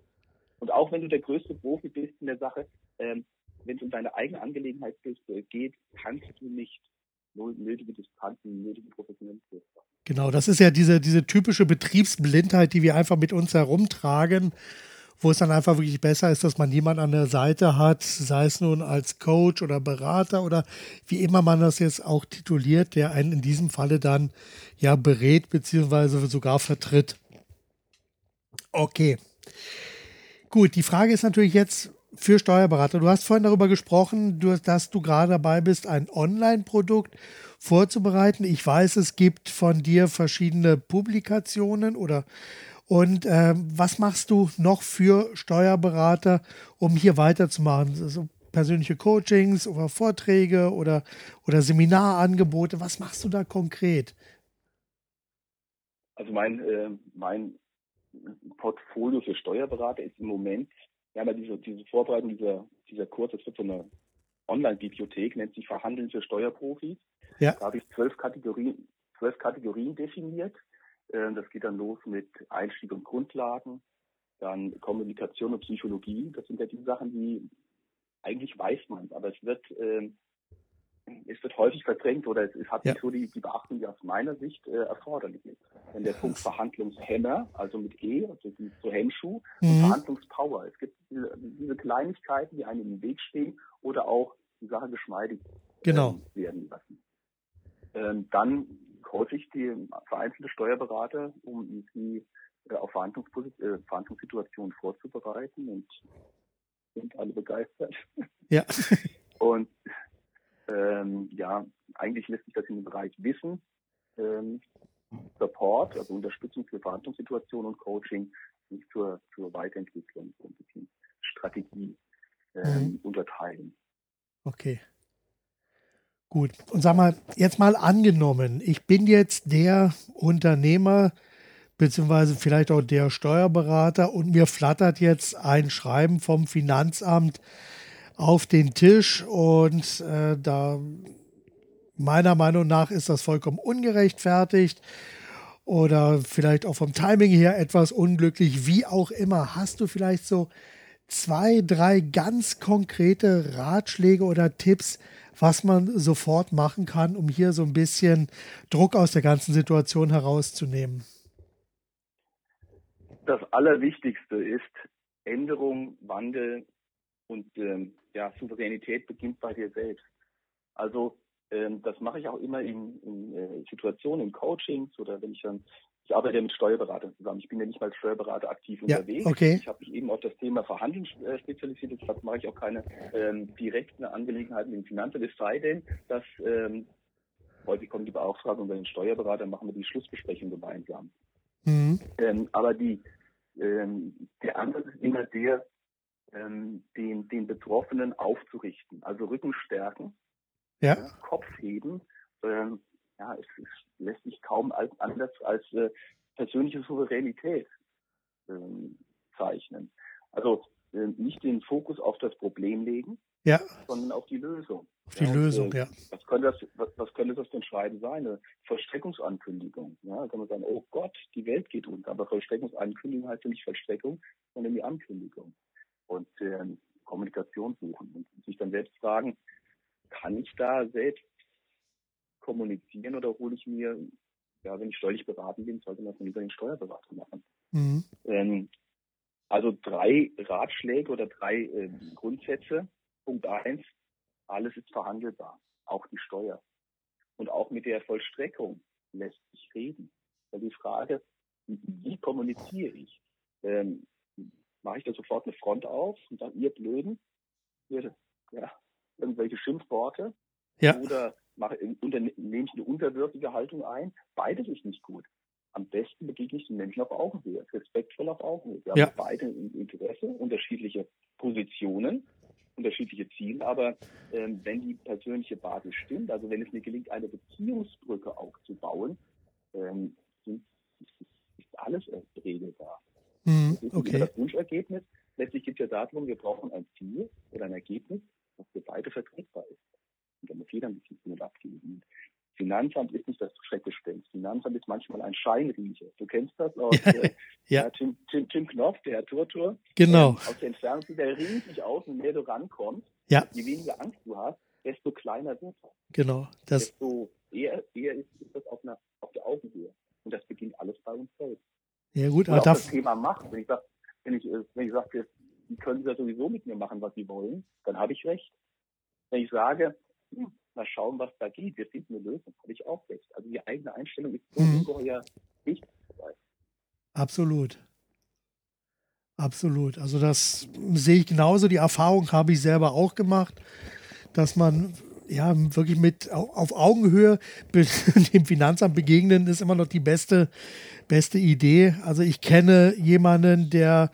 Und auch wenn du der größte Profi bist in der Sache, ähm, wenn es um deine eigene Angelegenheit äh, geht, kannst du nicht nötige Distanzen, nötige Professionalität. Genau, das ist ja diese, diese typische Betriebsblindheit, die wir einfach mit uns herumtragen, wo es dann einfach wirklich besser ist, dass man jemanden an der Seite hat, sei es nun als Coach oder Berater oder wie immer man das jetzt auch tituliert, der einen in diesem Falle dann ja berät beziehungsweise sogar vertritt. Okay. Gut, die Frage ist natürlich jetzt, für Steuerberater. Du hast vorhin darüber gesprochen, dass du gerade dabei bist, ein Online-Produkt vorzubereiten. Ich weiß, es gibt von dir verschiedene Publikationen oder und äh, was machst du noch für Steuerberater, um hier weiterzumachen? Also persönliche Coachings oder Vorträge oder, oder Seminarangebote. Was machst du da konkret? Also mein, äh, mein Portfolio für Steuerberater ist im Moment wir haben ja diese, diese Vorbereitung dieser, dieser Kurs, das wird so eine Online-Bibliothek, nennt sich Verhandeln für Steuerprofis. Ja. Da habe ich zwölf Kategorien, zwölf Kategorien definiert. Ähm, das geht dann los mit Einstieg und Grundlagen, dann Kommunikation und Psychologie. Das sind ja die Sachen, die eigentlich weiß man, aber es wird ähm, es wird häufig verdrängt oder es, es hat ja. nicht so die, die Beachtung, die aus meiner Sicht äh, erforderlich ist. Denn der Punkt Verhandlungshemmer, also mit E, also die, so Hemmschuh, mhm. und Verhandlungspower. Es gibt diese, diese, Kleinigkeiten, die einem im Weg stehen oder auch die Sache geschmeidig genau. äh, werden lassen. Ähm, dann ich die vereinzelte Steuerberater, um sie äh, auf äh, Verhandlungssituationen vorzubereiten und sind alle begeistert. Ja. [laughs] und ähm, ja, eigentlich lässt sich das in dem Bereich Wissen, ähm, Support, also Unterstützung für Verhandlungssituationen und Coaching nicht zur, zur Weiterentwicklung und Strategie ähm, mhm. unterteilen. Okay. Gut. Und sag mal, jetzt mal angenommen, ich bin jetzt der Unternehmer, beziehungsweise vielleicht auch der Steuerberater und mir flattert jetzt ein Schreiben vom Finanzamt auf den Tisch und äh, da meiner Meinung nach ist das vollkommen ungerechtfertigt oder vielleicht auch vom Timing her etwas unglücklich, wie auch immer. Hast du vielleicht so zwei, drei ganz konkrete Ratschläge oder Tipps, was man sofort machen kann, um hier so ein bisschen Druck aus der ganzen Situation herauszunehmen? Das Allerwichtigste ist Änderung, Wandel und ähm, ja, Souveränität beginnt bei dir selbst. Also ähm, das mache ich auch immer in, in äh, Situationen, in Coachings oder wenn ich dann ich arbeite ja mit Steuerberatern zusammen. Ich bin ja nicht mal als Steuerberater aktiv ja, unterwegs. Okay. Ich habe mich eben auf das Thema Verhandeln äh, spezialisiert. Deshalb mache ich auch keine ähm, direkten Angelegenheiten dem Finanzamt. Es sei denn, dass ähm, häufig kommt die Beauftragung bei den Steuerberatern, machen wir die Schlussbesprechung gemeinsam. Mhm. Ähm, aber die, ähm, der Ansatz ist immer der, ähm, den, den Betroffenen aufzurichten, also Rücken stärken, ja. Kopf heben. Ähm, ja, es, es, lässt sich kaum als, anders als äh, persönliche Souveränität ähm, zeichnen. Also äh, nicht den Fokus auf das Problem legen, ja. sondern auf die Lösung. Auf die ja, Lösung, äh, ja. Was könnte, das, was, was, könnte das denn schreiben sein? Eine Vollstreckungsankündigung. Ja, da kann man sagen, oh Gott, die Welt geht unter. Aber Vollstreckungsankündigung heißt ja nicht Vollstreckung, sondern die Ankündigung. Und äh, Kommunikation suchen und sich dann selbst fragen, kann ich da selbst kommunizieren oder hole ich mir, ja, wenn ich steuerlich beraten bin, sollte man es lieber den Steuerberater machen. Mhm. Ähm, also drei Ratschläge oder drei äh, Grundsätze. Punkt eins, alles ist verhandelbar, auch die Steuer. Und auch mit der Vollstreckung lässt sich reden. Weil die Frage, wie kommuniziere ich? Ähm, mache ich da sofort eine Front auf und dann ihr Blöden, ihr, ja, irgendwelche Schimpfworte ja. oder mache, unter, nehme ich eine unterwürfige Haltung ein. Beides ist nicht gut. Am besten begegne ich den Menschen auf Augenhöhe, respektvoll auf Augenhöhe. Wir ja. haben beide Interesse, unterschiedliche Positionen, unterschiedliche Ziele, aber ähm, wenn die persönliche Basis stimmt, also wenn es mir gelingt, eine Beziehungsbrücke aufzubauen, ähm, ist alles regelbar. Mhm, okay. Das Wunschergebnis, letztlich geht es ja darum, wir brauchen ein Ziel oder ein Ergebnis, das für beide vertretbar ist. Und da muss jeder ein bisschen Mut abgeben. Finanzamt ist nicht das Schreckgespenst. Finanzamt ist manchmal ein Scheinriecher. Du kennst das aus ja, äh, [laughs] ja. Tim, Tim, Tim, Knopf, der Herr Turtur. Genau. Ähm, aus der Entfernung sieht er riesig aus und je mehr du rankommst, ja. je weniger Angst du hast, desto kleiner wird er. Genau. Das desto eher, eher ist, ist das auf, einer, auf der Augenhöhe. Und das beginnt alles bei uns selbst. Ja gut, aber das Thema Macht. Wenn ich sage, wenn ich, wenn ich sage, die können ja sowieso mit mir machen, was sie wollen, dann habe ich recht. Wenn ich sage, hm, mal schauen, was da geht, wir finden eine Lösung, habe ich auch recht. Also die eigene Einstellung ist so mhm. ungeheuer wichtig. Absolut. Absolut. Also das sehe ich genauso. Die Erfahrung habe ich selber auch gemacht, dass man ja wirklich mit auf Augenhöhe [laughs] dem Finanzamt begegnen ist immer noch die beste beste Idee. Also ich kenne jemanden, der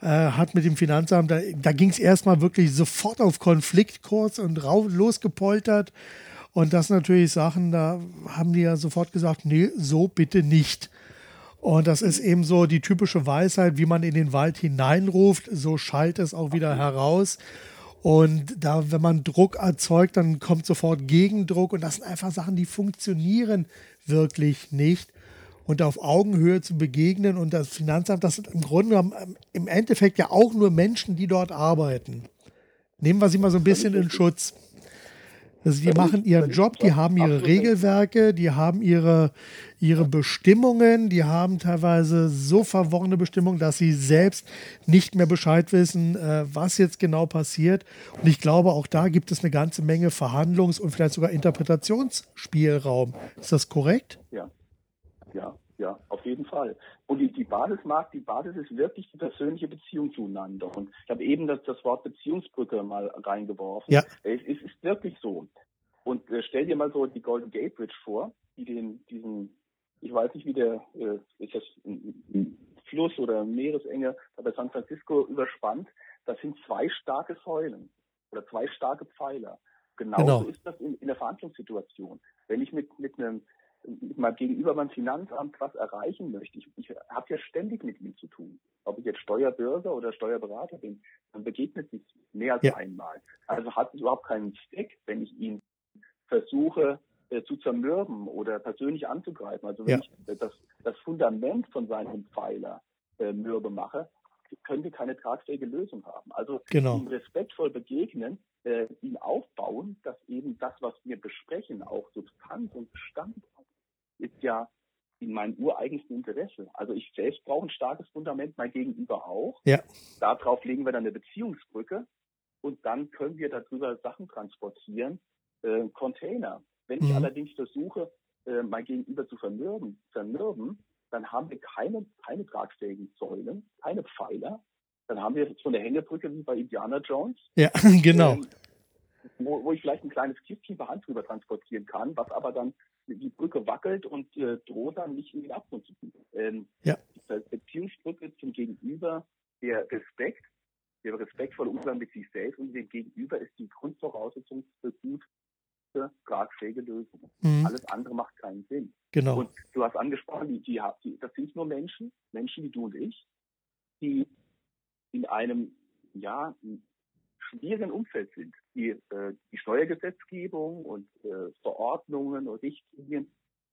äh, hat mit dem Finanzamt, da, da ging es erstmal wirklich sofort auf Konfliktkurs und rauf, losgepoltert. Und das natürlich Sachen, da haben die ja sofort gesagt, nee, so bitte nicht. Und das ist eben so die typische Weisheit, wie man in den Wald hineinruft, so schallt es auch wieder heraus. Und da, wenn man Druck erzeugt, dann kommt sofort Gegendruck. Und das sind einfach Sachen, die funktionieren wirklich nicht und auf Augenhöhe zu begegnen. Und das Finanzamt, das sind im Grunde genommen ähm, im Endeffekt ja auch nur Menschen, die dort arbeiten. Nehmen wir sie mal so ein bisschen in Schutz. Also die machen ihren Job, die haben ihre Regelwerke, die haben ihre, ihre Bestimmungen, die haben teilweise so verworrene Bestimmungen, dass sie selbst nicht mehr Bescheid wissen, äh, was jetzt genau passiert. Und ich glaube, auch da gibt es eine ganze Menge Verhandlungs- und vielleicht sogar Interpretationsspielraum. Ist das korrekt? Ja. Ja, ja, auf jeden Fall. Und die, die Basis mag, die Basis ist wirklich die persönliche Beziehung zueinander. Und ich habe eben das, das Wort Beziehungsbrücke mal reingeworfen. Ja. Es, es ist wirklich so. Und äh, stell dir mal so die Golden Gate Bridge vor, die den, diesen, ich weiß nicht, wie der, äh, ist das ein, ein Fluss oder Meeresenge bei San Francisco überspannt. Das sind zwei starke Säulen oder zwei starke Pfeiler. Genauso genau. ist das in, in der Verhandlungssituation. Wenn ich mit, mit einem mal gegenüber beim Finanzamt was erreichen möchte, ich, ich habe ja ständig mit ihm zu tun. Ob ich jetzt Steuerbürger oder Steuerberater bin, man begegnet sich mehr als ja. einmal. Also hat es überhaupt keinen Zweck, wenn ich ihn versuche äh, zu zermürben oder persönlich anzugreifen. Also wenn ja. ich das, das Fundament von seinem Pfeiler äh, mürbe mache, können wir keine tragfähige Lösung haben. Also genau. ihm respektvoll begegnen, äh, ihn aufbauen, dass eben das, was wir besprechen, auch Substanz und Bestand ist ja in meinem ureigensten Interesse. Also ich selbst brauche ein starkes Fundament, mein Gegenüber auch. Ja. Darauf legen wir dann eine Beziehungsbrücke und dann können wir darüber Sachen transportieren, äh, Container. Wenn mhm. ich allerdings versuche, äh, mein Gegenüber zu vermürben, vermürben, dann haben wir keine, keine tragfähigen Säulen, keine Pfeiler. Dann haben wir so eine Hängebrücke wie bei Indiana Jones. Ja, [laughs] genau. Ähm, wo, wo ich vielleicht ein kleines Kistchen per Hand drüber transportieren kann, was aber dann die Brücke wackelt und äh, droht dann nicht in den Abgrund zu gehen. Ähm, ja. Die Beziehungsbrücke zum Gegenüber, der Respekt, der respektvolle Umgang mit sich selbst und dem Gegenüber ist die Grundvoraussetzung für gute, tragfähige Lösungen. Mhm. Alles andere macht keinen Sinn. Genau. Und du hast angesprochen, die, die, die, das sind nur Menschen, Menschen wie du und ich, die in einem, ja, schwierigen Umfeld sind. Die, äh, die Steuergesetzgebung und äh, Verordnungen und Richtlinien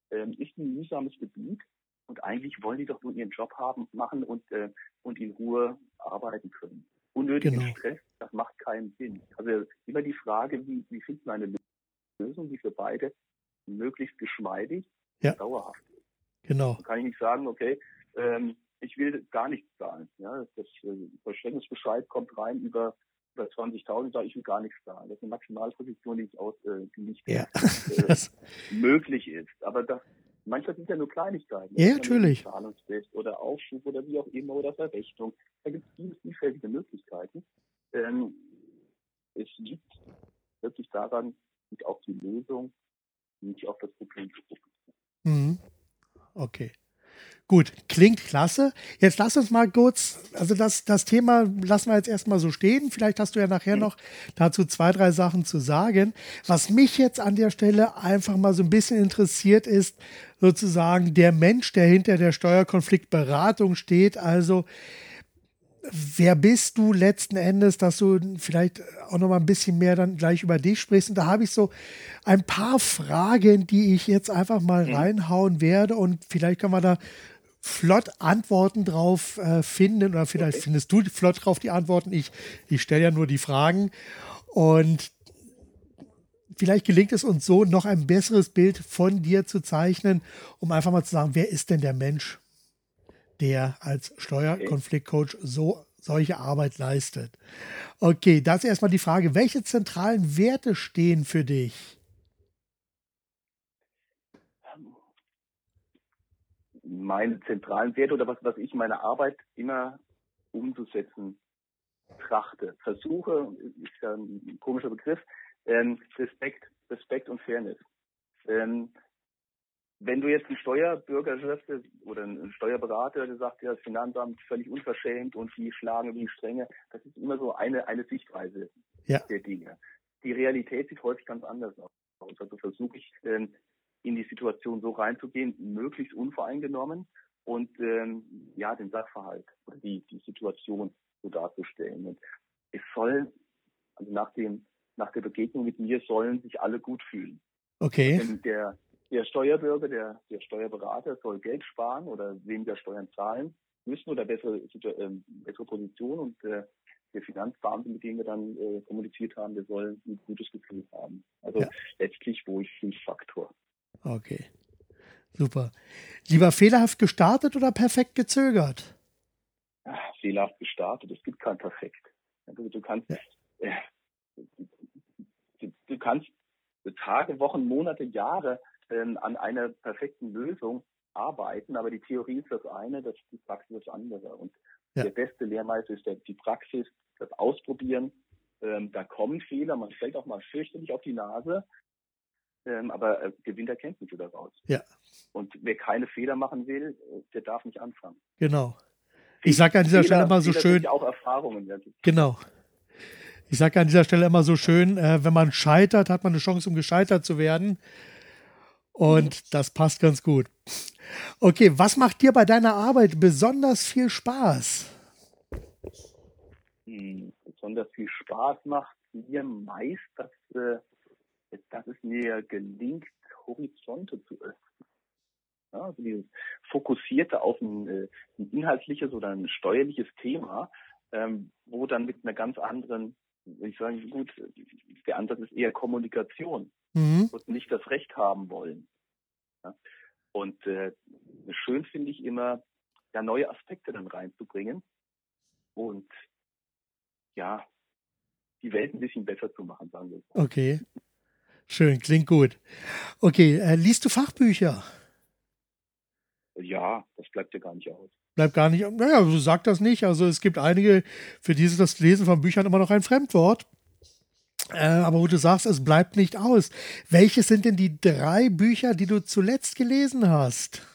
äh, ist ein mühsames Gebiet. Und eigentlich wollen die doch nur ihren Job haben, machen und, äh, und in Ruhe arbeiten können. Unnötigen genau. Stress, das macht keinen Sinn. Also immer die Frage, wie, wie findet man eine Lösung, die für beide möglichst geschmeidig ja. und dauerhaft ist. Genau. Dann kann ich nicht sagen, okay, ähm, ich will gar nichts zahlen. Ja, das äh, Verständnisbescheid kommt rein über über 20.000, sage ich will gar nichts zahlen. Das ist eine Maximalposition, die nicht, aus, äh, die nicht ja. äh, [laughs] möglich ist. Aber das, manchmal sind ja nur Kleinigkeiten. Ja, natürlich. Zahlungsfrist oder Aufschub oder wie auch immer oder Verrechnung. Da gibt es viele vielfältige Möglichkeiten. Ähm, es liegt wirklich daran, nicht auf die Lösung, nicht auf das Problem zu gucken. Mhm. Okay. Gut, klingt klasse. Jetzt lass uns mal kurz, also das, das Thema lassen wir jetzt erstmal so stehen. Vielleicht hast du ja nachher noch dazu zwei, drei Sachen zu sagen. Was mich jetzt an der Stelle einfach mal so ein bisschen interessiert, ist sozusagen der Mensch, der hinter der Steuerkonfliktberatung steht. Also wer bist du letzten Endes, dass du vielleicht auch noch mal ein bisschen mehr dann gleich über dich sprichst. Und da habe ich so ein paar Fragen, die ich jetzt einfach mal reinhauen werde und vielleicht können wir da flott Antworten drauf äh, finden oder vielleicht okay. findest du flott drauf die Antworten. Ich, ich stelle ja nur die Fragen und vielleicht gelingt es uns so, noch ein besseres Bild von dir zu zeichnen, um einfach mal zu sagen, wer ist denn der Mensch, der als Steuerkonfliktcoach so solche Arbeit leistet. Okay, das ist erstmal die Frage, welche zentralen Werte stehen für dich? meine zentralen Werte oder was, was ich meine Arbeit immer umzusetzen trachte. Versuche, ist ja ein komischer Begriff, ähm, Respekt, Respekt und Fairness. Ähm, wenn du jetzt einen Steuerbürger hörst oder einen Steuerberater, der sagt, ja, das Finanzamt völlig unverschämt und die schlagen wie Strenge, das ist immer so eine, eine Sichtweise ja. der Dinge. Die Realität sieht häufig ganz anders aus. Also versuche ich, ähm, in die Situation so reinzugehen, möglichst unvoreingenommen und ähm, ja, den Sachverhalt oder die, die Situation so darzustellen. Und es soll, also nach dem, nach der Begegnung mit mir sollen sich alle gut fühlen. Okay. Denn der, der Steuerbürger, der, der Steuerberater soll Geld sparen oder weniger Steuern zahlen müssen oder bessere, äh, bessere Position und äh, der Finanzbeamte, mit dem wir dann äh, kommuniziert haben, der soll ein gutes Gefühl haben. Also ja. letztlich Wohlfühlfaktor. Okay. Super. Lieber fehlerhaft gestartet oder perfekt gezögert? Ach, fehlerhaft gestartet. Es gibt kein Perfekt. Du, du kannst, ja. äh, du, du, kannst Tage, Wochen, Monate, Jahre äh, an einer perfekten Lösung arbeiten, aber die Theorie ist das eine, das die Praxis das andere. Und ja. der beste Lehrmeister ist der, die Praxis, das Ausprobieren. Ähm, da kommen Fehler, man fällt auch mal fürchterlich auf die Nase, ähm, aber äh, gewinnt Erkenntnisse daraus. Ja. Und wer keine Fehler machen will, äh, der darf nicht anfangen. Genau. Ich sage an dieser Fehler, Stelle immer so schön. auch Erfahrungen. Genau. Ich sage an dieser Stelle immer so schön, äh, wenn man scheitert, hat man eine Chance, um gescheitert zu werden. Und das passt ganz gut. Okay, was macht dir bei deiner Arbeit besonders viel Spaß? Hm, besonders viel Spaß macht mir meist, dass, äh, dass es mir gelingt, Horizonte zu öffnen. Ja, also dieses Fokussierte auf ein, äh, ein, inhaltliches oder ein steuerliches Thema, ähm, wo dann mit einer ganz anderen, ich sage gut, der Ansatz ist eher Kommunikation mhm. und nicht das Recht haben wollen. Ja? Und äh, schön finde ich immer, ja, neue Aspekte dann reinzubringen und ja, die Welt ein bisschen besser zu machen, sagen wir. Okay. Schön, klingt gut. Okay, äh, liest du Fachbücher? Ja, das bleibt ja gar nicht aus. Bleibt gar nicht, naja, so sagt das nicht. Also es gibt einige, für die ist das Lesen von Büchern immer noch ein Fremdwort. Äh, aber wo du sagst, es bleibt nicht aus. Welche sind denn die drei Bücher, die du zuletzt gelesen hast?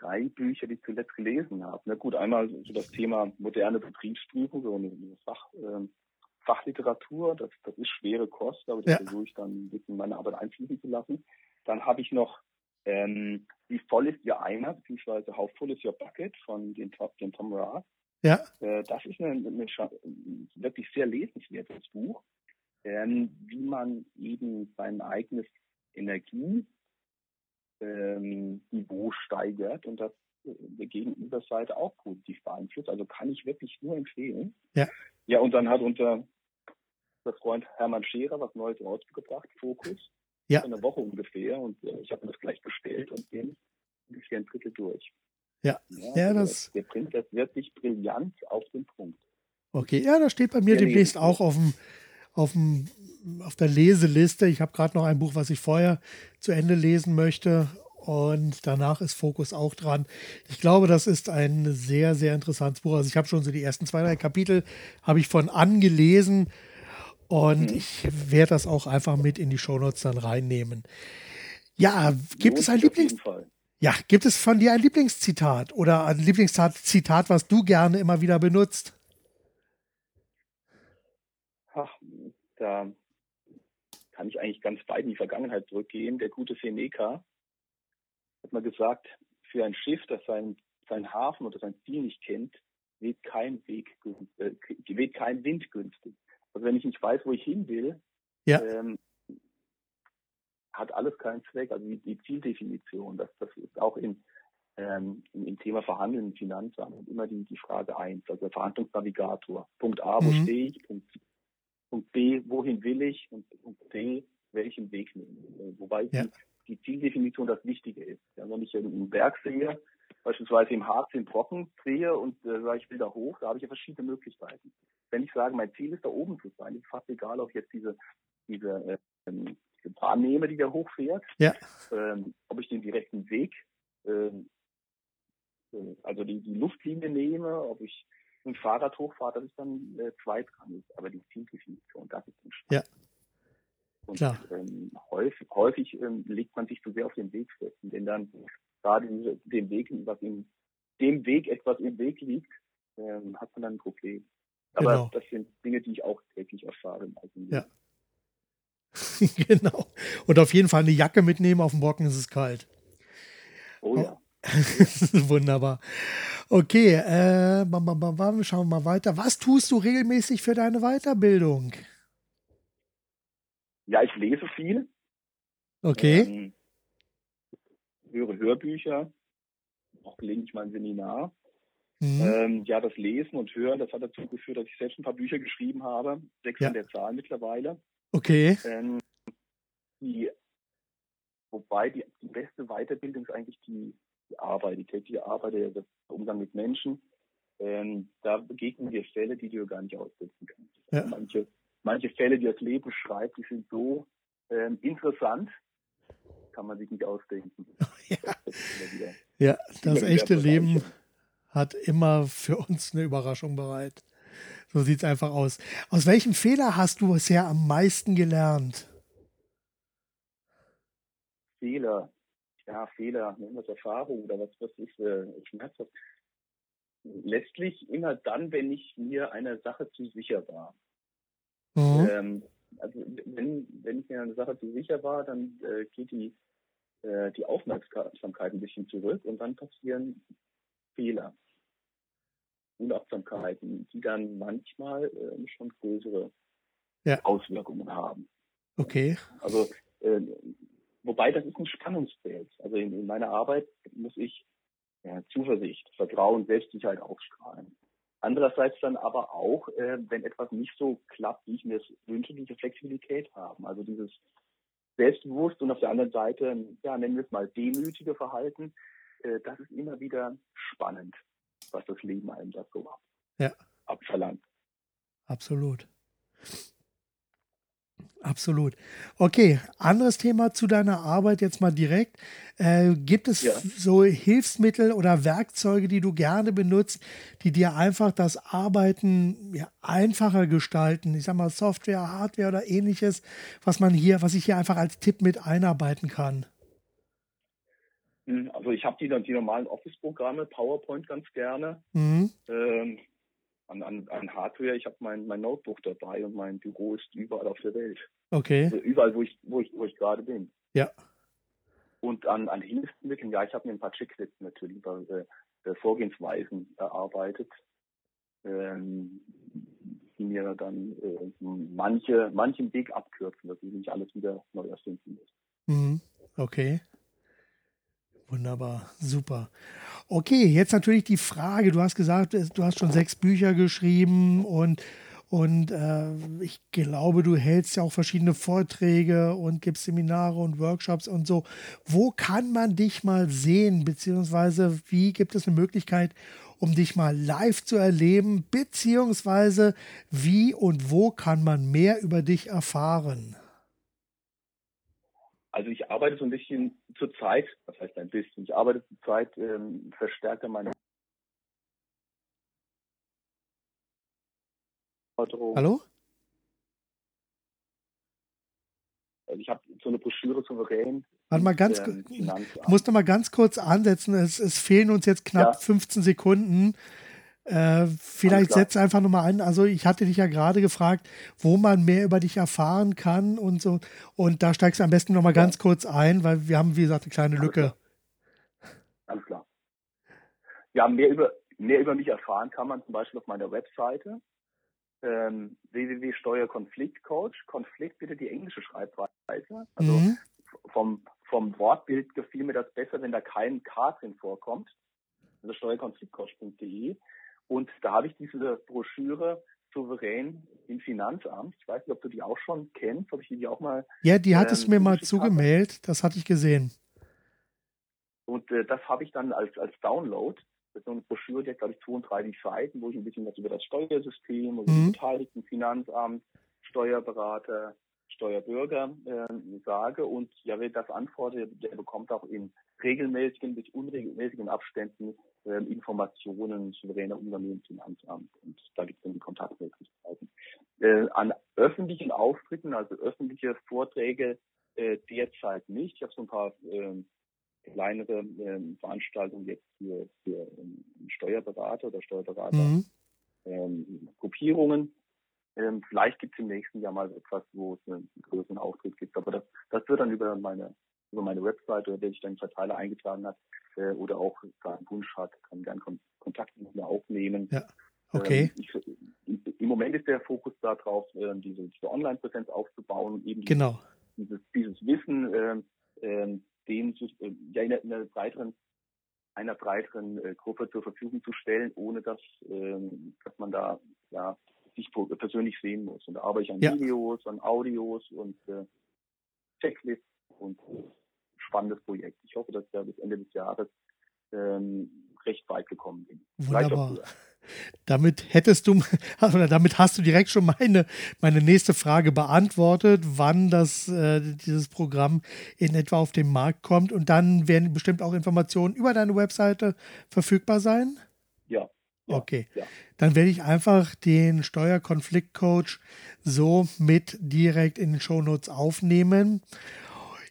Drei Bücher, die ich zuletzt gelesen habe. Na gut, einmal so das Thema moderne Betriebsprüfung, so eine Fach, äh, Fachliteratur. Das, das ist schwere Kost, aber das ja. versuche ich dann ein bisschen in meine Arbeit einfließen zu lassen. Dann habe ich noch ähm, wie voll ist Ihr Eimer, beziehungsweise How Full is Your Bucket von den, den Tom Rath. Ja. Äh, das ist eine, eine, wirklich sehr lesenswertes Buch, ähm, wie man eben sein eigenes Energieniveau ähm, steigert und das äh, der Gegenüberseite auch positiv beeinflusst. Also kann ich wirklich nur empfehlen. Ja. Ja, und dann hat unser Freund Hermann Scherer was Neues rausgebracht, Fokus. Ja. Eine Woche ungefähr und äh, ich habe mir das gleich bestellt und bin ungefähr ein Drittel durch. Ja, ja, ja das. Der bringt das wirklich brillant auf den Punkt. Okay, ja, das steht bei mir der demnächst auch auf dem, auf dem, auf der Leseliste. Ich habe gerade noch ein Buch, was ich vorher zu Ende lesen möchte. Und danach ist Fokus auch dran. Ich glaube, das ist ein sehr, sehr interessantes Buch. Also ich habe schon so die ersten zwei, drei Kapitel habe ich von angelesen und mhm. ich werde das auch einfach mit in die Shownotes dann reinnehmen. Ja, gibt es ein Lieblings ja, gibt es von dir ein Lieblingszitat oder ein Lieblingszitat, was du gerne immer wieder benutzt? Ach, da kann ich eigentlich ganz weit in die Vergangenheit zurückgehen. Der gute Seneca hat mal gesagt, für ein Schiff, das seinen, seinen Hafen oder sein Ziel nicht kennt, weht kein, Weg, äh, weht kein Wind günstig. Also wenn ich nicht weiß, wo ich hin will, ja. ähm, hat alles keinen Zweck. Also die, die Zieldefinition, das, das ist auch in, ähm, im Thema Verhandeln Finanzamt immer die, die Frage eins, also der Verhandlungsnavigator. Punkt A, wo mhm. stehe ich? Punkt, Punkt B, wohin will ich? Und Punkt C, welchen Weg nehmen. Äh, wobei ja. die, die Zieldefinition das Wichtige ist. Ja, wenn ich einen Berg sehe, beispielsweise im Harz den Brocken sehe und äh, sage, ich will da hoch, da habe ich ja verschiedene Möglichkeiten. Wenn ich sage, mein Ziel ist da oben zu sein, ist fast egal, ob jetzt diese, diese, ähm, diese Bahn nehme, die da hochfährt, ja. ähm, ob ich den direkten Weg, ähm, äh, also die, die Luftlinie nehme, ob ich ein Fahrrad hochfahre, das ist dann äh, zweitrangig. Aber die Zieldefinition, das ist entscheidend. Ja. Und Klar. Ähm, häufig, häufig ähm, legt man sich zu sehr auf den Weg fest. Und wenn dann gerade den Weg, was in dem Weg etwas im Weg liegt, ähm, hat man dann ein Problem. Aber genau. das sind Dinge, die ich auch täglich erfahre. Ja. [laughs] genau. Und auf jeden Fall eine Jacke mitnehmen, auf dem Brocken ist es kalt. Oh ja. [laughs] Wunderbar. Okay, äh, schauen wir mal weiter. Was tust du regelmäßig für deine Weiterbildung? Ja, ich lese viel. Okay. Ähm, höre Hörbücher, auch gelegentlich mal ein Seminar. Mhm. Ähm, ja, das Lesen und Hören, das hat dazu geführt, dass ich selbst ein paar Bücher geschrieben habe, sechs ja. an der Zahl mittlerweile. Okay. Ähm, die, wobei die, die, beste Weiterbildung ist eigentlich die, die Arbeit, die tägliche Arbeit, der, Umgang mit Menschen. Ähm, da begegnen dir Fälle, die du gar nicht aussetzen kannst. Ja. Manche, manche Fälle, die das Leben schreibt, die sind so ähm, interessant, kann man sich nicht ausdenken. [laughs] ja. Das, ja, das echte Leben hat immer für uns eine Überraschung bereit. So sieht es einfach aus. Aus welchem Fehler hast du bisher am meisten gelernt? Fehler. Ja, Fehler, nennen wir es Erfahrung oder was, was ist äh, schmerzhaft. Letztlich immer dann, wenn ich mir einer Sache zu sicher war. Mhm. Ähm, also wenn, wenn ich mir eine Sache zu sicher war, dann äh, geht die, äh, die Aufmerksamkeit ein bisschen zurück und dann passieren Fehler, Unachtsamkeiten, die dann manchmal äh, schon größere ja. Auswirkungen haben. Okay. Also äh, wobei das ist ein Spannungsfeld. Also in, in meiner Arbeit muss ich ja, Zuversicht, Vertrauen, Selbstsicherheit ausstrahlen. Andererseits dann aber auch, äh, wenn etwas nicht so klappt, wie ich mir es wünsche, diese Flexibilität haben. Also dieses selbstbewusst und auf der anderen Seite, ja, nennen wir es mal demütige Verhalten, äh, das ist immer wieder spannend, was das Leben einem da so ja. abverlangt. Absolut. Absolut. Okay, anderes Thema zu deiner Arbeit jetzt mal direkt. Äh, gibt es ja. so Hilfsmittel oder Werkzeuge, die du gerne benutzt, die dir einfach das Arbeiten ja, einfacher gestalten? Ich sag mal Software, Hardware oder ähnliches, was man hier, was ich hier einfach als Tipp mit einarbeiten kann. Hm, also ich habe die, die normalen Office-Programme, PowerPoint ganz gerne. Mhm. Ähm, an, an, an Hardware. Ich habe mein, mein Notebook dabei und mein Büro ist überall auf der Welt. Okay. Also überall, wo ich, wo ich, wo ich gerade bin. Ja. Und an, an Hilfsmitteln, ja, ich habe mir ein paar Checklisten natürlich über äh, Vorgehensweisen erarbeitet, ähm, die mir dann äh, manche, manchen Weg abkürzen, dass ich nicht alles wieder neu erfinden muss. Mhm. Okay. Wunderbar, super. Okay, jetzt natürlich die Frage, du hast gesagt, du hast schon sechs Bücher geschrieben und, und äh, ich glaube, du hältst ja auch verschiedene Vorträge und gibst Seminare und Workshops und so. Wo kann man dich mal sehen, beziehungsweise wie gibt es eine Möglichkeit, um dich mal live zu erleben, beziehungsweise wie und wo kann man mehr über dich erfahren? Also ich arbeite so ein bisschen zur Zeit, was heißt ein bisschen, ich arbeite zur Zeit ähm, verstärkter meine Hallo? Also ich habe so eine Broschüre souverän. Warte mal ganz, ähm, ich muss noch mal ganz kurz ansetzen. Es, es fehlen uns jetzt knapp ja. 15 Sekunden. Äh, vielleicht setz einfach nochmal an. Also ich hatte dich ja gerade gefragt, wo man mehr über dich erfahren kann und so. Und da steigst du am besten nochmal ja. ganz kurz ein, weil wir haben, wie gesagt, eine kleine Alles Lücke. Klar. Alles klar. Ja, mehr über, mehr über mich erfahren kann man zum Beispiel auf meiner Webseite ähm, www.steuerkonfliktcoach. Konflikt bitte die englische Schreibweise. Also mhm. vom, vom Wortbild gefiel mir das besser, wenn da kein K drin vorkommt. Also steuerkonfliktcoach.de. Und da habe ich diese Broschüre souverän im Finanzamt. Ich weiß nicht, ob du die auch schon kennst, ob ich die auch mal. Ja, die hat ähm, es mir mal zugemeldet, das hatte ich gesehen. Und äh, das habe ich dann als, als Download. Das ist so eine Broschüre, die hat, glaube ich, 32 Seiten, wo ich ein bisschen was über das Steuersystem, über mhm. Beteiligten, Finanzamt, Steuerberater, Steuerbürger äh, sage. Und ja, wer das antwortet, der bekommt auch in regelmäßigen bis unregelmäßigen Abständen Informationen souveräner Unternehmen Finanzamt. Und da gibt es dann die Kontaktmöglichkeiten. Äh, an öffentlichen Auftritten, also öffentliche Vorträge äh, derzeit nicht. Ich habe so ein paar äh, kleinere äh, Veranstaltungen jetzt für, für ähm, Steuerberater oder Steuerberater. Mhm. Ähm, Gruppierungen. Ähm, vielleicht gibt es im nächsten Jahr mal etwas, wo es einen größeren Auftritt gibt. Aber das, das wird dann über meine über meine Website oder wer sich dann Verteiler eingetragen hat äh, oder auch einen Wunsch hat, kann gerne Kon Kontakt mit mir aufnehmen. Ja. Okay. Ähm, ich, Im Moment ist der Fokus darauf, äh, diese, diese Online-Präsenz aufzubauen, eben genau. dieses, dieses Wissen, äh, äh, dem ja, in, einer breiteren einer breiteren äh, Gruppe zur Verfügung zu stellen, ohne dass, äh, dass man da ja, sich persönlich sehen muss. Und da arbeite ich an ja. Videos, an Audios und äh, Checklists und spannendes Projekt. Ich hoffe, dass da bis Ende des Jahres ähm, recht weit gekommen bin. Wunderbar. [laughs] Damit hättest du, oder [laughs] damit hast du direkt schon meine, meine nächste Frage beantwortet, wann das, äh, dieses Programm in etwa auf den Markt kommt. Und dann werden bestimmt auch Informationen über deine Webseite verfügbar sein? Ja. ja okay. Ja. Dann werde ich einfach den Steuerkonfliktcoach so mit direkt in den Shownotes aufnehmen.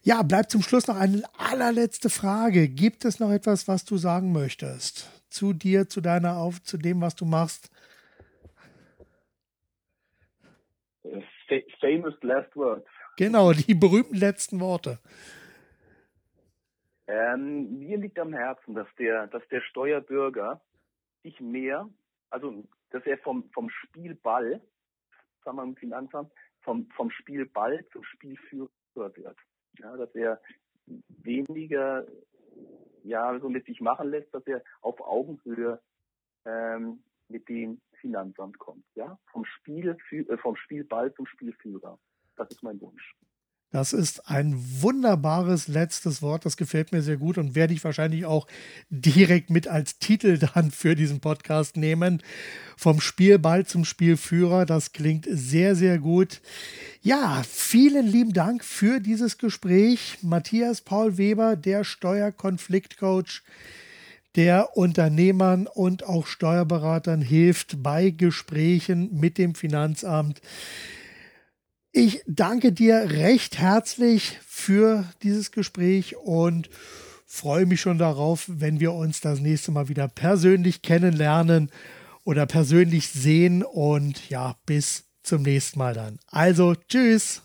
Ja, bleibt zum Schluss noch eine allerletzte Frage. Gibt es noch etwas, was du sagen möchtest? Zu dir, zu deiner Auf, zu dem, was du machst? famous last words. Genau, die berühmten letzten Worte. Ähm, mir liegt am Herzen, dass der, dass der Steuerbürger sich mehr, also dass er vom, vom Spielball, sagen wir im Finanzamt, vom, vom Spielball zum Spielführer wird. Ja, dass er weniger ja, so mit sich machen lässt, dass er auf Augenhöhe ähm, mit dem Finanzamt kommt. Ja, vom Spiel, äh, vom Spielball zum Spielführer. Das ist mein Wunsch. Das ist ein wunderbares letztes Wort. Das gefällt mir sehr gut und werde ich wahrscheinlich auch direkt mit als Titel [laughs] dann für diesen Podcast nehmen. Vom Spielball zum Spielführer. Das klingt sehr, sehr gut. Ja, vielen lieben Dank für dieses Gespräch. Matthias Paul Weber, der Steuerkonfliktcoach der Unternehmern und auch Steuerberatern hilft bei Gesprächen mit dem Finanzamt. Ich danke dir recht herzlich für dieses Gespräch und freue mich schon darauf, wenn wir uns das nächste Mal wieder persönlich kennenlernen oder persönlich sehen. Und ja, bis zum nächsten Mal dann. Also, tschüss.